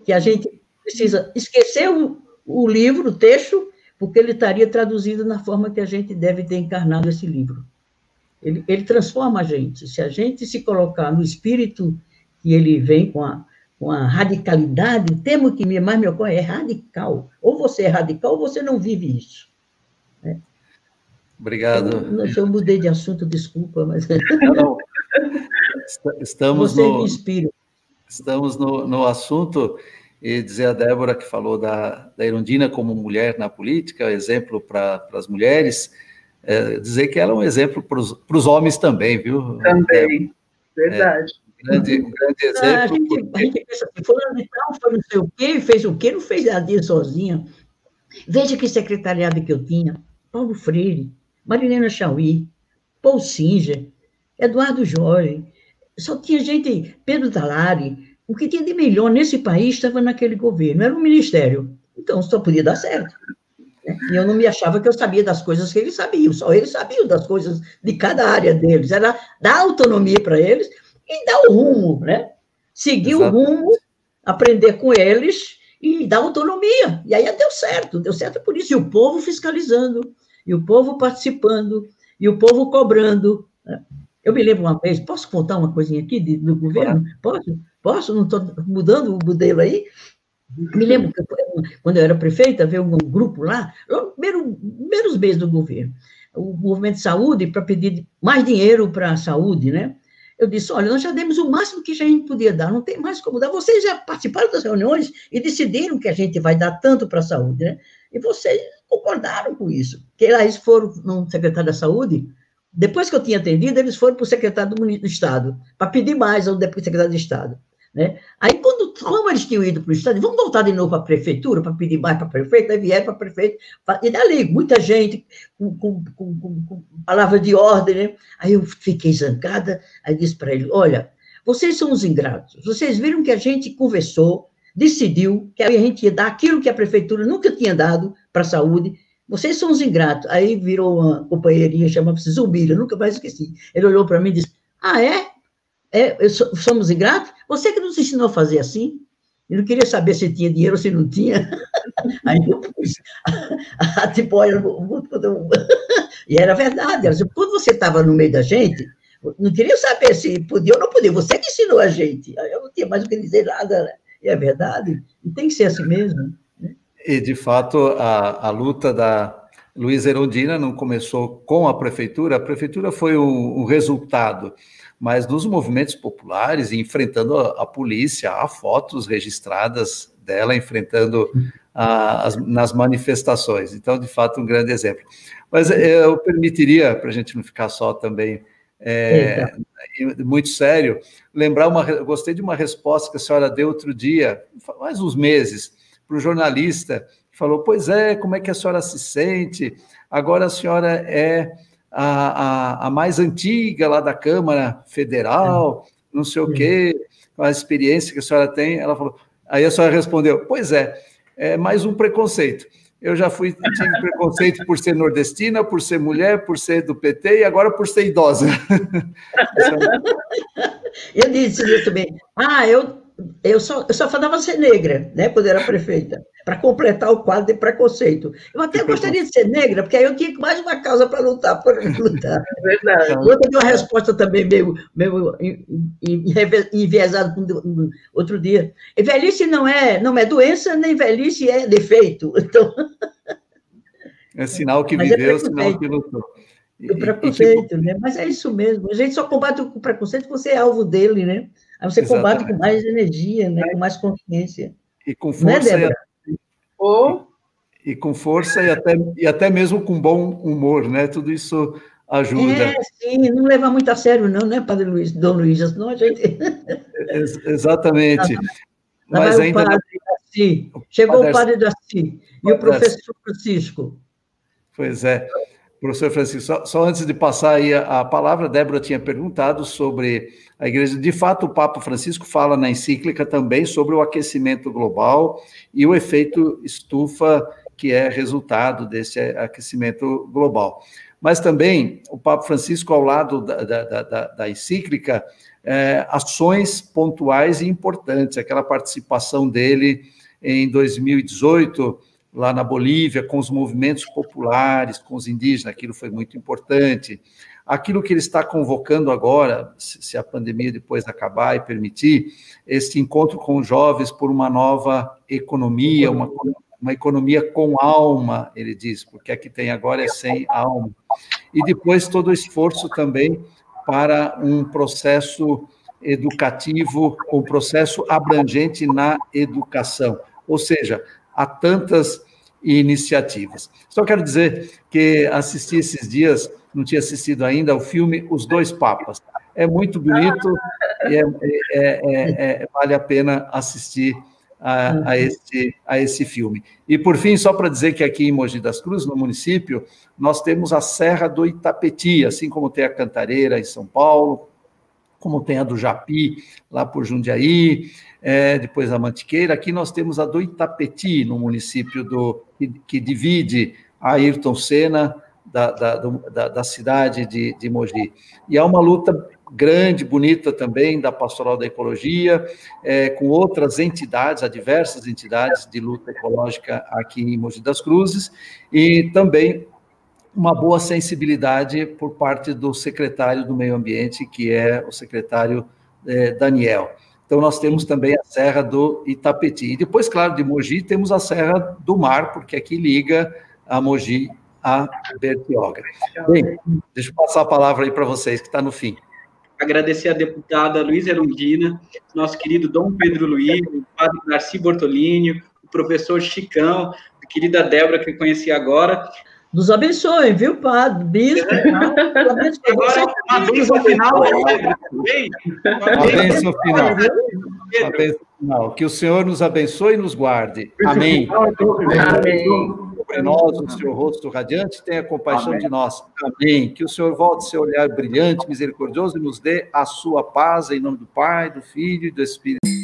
Speaker 4: que a gente precisa esquecer o, o livro, o texto, porque ele estaria traduzido na forma que a gente deve ter encarnado esse livro. Ele, ele transforma a gente. Se a gente se colocar no espírito que ele vem com a, com a radicalidade, o termo que mais me ocorre é radical. Ou você é radical ou você não vive isso.
Speaker 3: Né? Obrigado.
Speaker 4: Eu, eu mudei de assunto, desculpa, mas. Não, não.
Speaker 3: Estamos no, estamos no, no assunto e dizer a Débora que falou da, da Irundina como mulher na política, exemplo para as mulheres, é, dizer que ela é um exemplo para os homens também, viu?
Speaker 6: Também, é, verdade.
Speaker 3: É, um grande, um grande exemplo. Ah, a, gente,
Speaker 4: porque... a gente pensa assim, fulano de tal foi não sei o quê, fez o quê, não fez nada sozinha. Veja que secretariado que eu tinha, Paulo Freire, Marilena Chauí, Paul Singer, Eduardo Jorge, só tinha gente, Pedro Talari, o que tinha de melhor nesse país estava naquele governo, era um ministério. Então, só podia dar certo. Né? E eu não me achava que eu sabia das coisas que eles sabiam, só eles sabiam das coisas de cada área deles. Era dar autonomia para eles e dar o rumo, né? Seguir Exato. o rumo, aprender com eles e dar autonomia. E aí deu certo, deu certo por isso. E o povo fiscalizando, e o povo participando, e o povo cobrando. Né? Eu me lembro uma vez, posso contar uma coisinha aqui de, do governo? Posso? Posso? Não estou mudando o modelo aí? Me lembro que quando eu era prefeita, veio um grupo lá, primeiro, primeiros meses do governo, o movimento de saúde, para pedir mais dinheiro para a saúde, né? Eu disse: olha, nós já demos o máximo que a gente podia dar, não tem mais como dar. Vocês já participaram das reuniões e decidiram que a gente vai dar tanto para a saúde, né? E vocês concordaram com isso. Que lá eles foram no secretário da saúde, depois que eu tinha atendido, eles foram para o secretário do, do Estado, para pedir mais ao secretário de Estado. Né? Aí, quando, como eles tinham ido para o Estado, vamos voltar de novo para a prefeitura, para pedir mais para a prefeita, aí vieram para a prefeita, e dali, muita gente com, com, com, com, palavra de ordem, né? Aí eu fiquei zangada, aí disse para ele, olha, vocês são os ingratos, vocês viram que a gente conversou, decidiu que a gente ia dar aquilo que a prefeitura nunca tinha dado para a saúde, vocês são os ingratos. Aí virou uma companheirinha, chamava-se Zumira, nunca mais esqueci. Ele olhou para mim e disse: Ah, é? é somos ingratos? Você que nos ensinou a fazer assim? Eu não queria saber se tinha dinheiro ou se não tinha. *laughs* Aí eu pus a, a tipóia. E era verdade. Ela disse, quando você estava no meio da gente, não queria saber se podia ou não podia. Você que ensinou a gente. Eu não tinha mais o que dizer nada. Né? E é verdade. E tem que ser assim mesmo.
Speaker 3: E, de fato, a, a luta da Luiz Erundina não começou com a prefeitura, a prefeitura foi o, resultado, mas nos movimentos populares, enfrentando a, a, polícia, há fotos registradas dela enfrentando a, as, nas manifestações. Então, de fato, um grande exemplo. Mas eu permitiria, para a gente não ficar só também é, muito sério, lembrar uma. Gostei de uma resposta que a senhora deu outro dia, faz uns meses para o jornalista, que falou: Pois é, como é que a senhora se sente? Agora a senhora é a, a, a mais antiga lá da Câmara Federal, não sei o quê, com a experiência que a senhora tem. Ela falou. Aí a senhora respondeu: Pois é, é mais um preconceito. Eu já fui, tive preconceito por ser nordestina, por ser mulher, por ser do PT e agora por ser idosa. *laughs* *laughs*
Speaker 4: eu disse isso também. Ah, eu eu só, eu só falava ser negra, né, quando era prefeita, para completar o quadro de preconceito. Eu até gostaria de ser negra, porque aí eu tinha mais uma causa para lutar, para *laughs* lutar. É verdade. Outra deu uma resposta também meio, meio enviesada outro dia. E velhice não é, não é doença, nem velhice é defeito. *laughs* Então...
Speaker 3: É sinal que Mas é viveu, é sinal que lutou.
Speaker 4: O preconceito, que... né? Mas é isso mesmo. A gente só combate o preconceito se você é alvo dele, né? Aí você Exatamente. combate com mais energia, né? com mais consciência.
Speaker 3: E com né, força. Né, e, oh. e, e, com força e até, e até mesmo com bom humor, né? Tudo isso ajuda.
Speaker 4: É, sim, não levar muito a sério, não, né, Padre Luiz, Dom Luiz? Senão a gente.
Speaker 3: Exatamente.
Speaker 4: Lá Mas ainda o padre Daci. Chegou o padre Daci e o professor Francisco.
Speaker 3: Pois é. Professor Francisco, só, só, antes de passar aí a, a, palavra, Débora tinha perguntado sobre a igreja. De fato, o Papa Francisco fala na encíclica também sobre o aquecimento global e o efeito estufa que é resultado desse aquecimento global. Mas também o Papa Francisco, ao lado da, da, da, da encíclica, é, ações pontuais e importantes, aquela participação dele em 2018 lá na Bolívia, com os movimentos populares, com os indígenas, aquilo foi muito importante. Aquilo que ele está convocando agora, se a pandemia depois acabar e permitir, esse encontro com os jovens por uma nova economia, uma, uma economia com alma, ele diz, porque a que tem agora é sem alma. E depois todo o esforço também para um processo educativo, um processo abrangente na educação. Ou seja, há tantas iniciativas. Só quero dizer que assisti esses dias, não tinha assistido ainda, o filme Os Dois Papas. É muito bonito e é, é, é, é vale a pena assistir a, a, esse, a esse filme. E, por fim, só para dizer que aqui em Mogi das Cruzes, no município, nós temos a Serra do Itapeti, assim como tem a Cantareira em São Paulo, como tem a do Japi, lá por Jundiaí, é, depois a Mantiqueira. Aqui nós temos a do Itapeti, no município do, que, que divide a Ayrton Senna da, da, da, da cidade de, de Mogi. E há uma luta grande, bonita também, da Pastoral da Ecologia, é, com outras entidades, há diversas entidades de luta ecológica aqui em Mogi das Cruzes, e também uma boa sensibilidade por parte do secretário do Meio Ambiente, que é o secretário é, Daniel. Então, nós temos também a Serra do Itapeti. E depois, claro, de Mogi, temos a Serra do Mar, porque aqui liga a Mogi a Bertioga. Bem, deixa eu passar a palavra aí para vocês, que está no fim.
Speaker 1: Agradecer a deputada Luísa Erundina, nosso querido Dom Pedro Luiz, o padre Narci Bortolini, o professor Chicão, a querida Débora, que eu conheci agora,
Speaker 4: nos abençoe, viu, Padre? Bispo.
Speaker 1: Agora, a bênção final.
Speaker 3: A bênção final. A bênção final. Que o Senhor nos abençoe e nos guarde. Amém. *laughs* Amém. Sobre nós, o seu rosto radiante, tenha compaixão Amém. de nós. Amém. Que o Senhor volte seu olhar brilhante, misericordioso e nos dê a sua paz, em nome do Pai, do Filho e do Espírito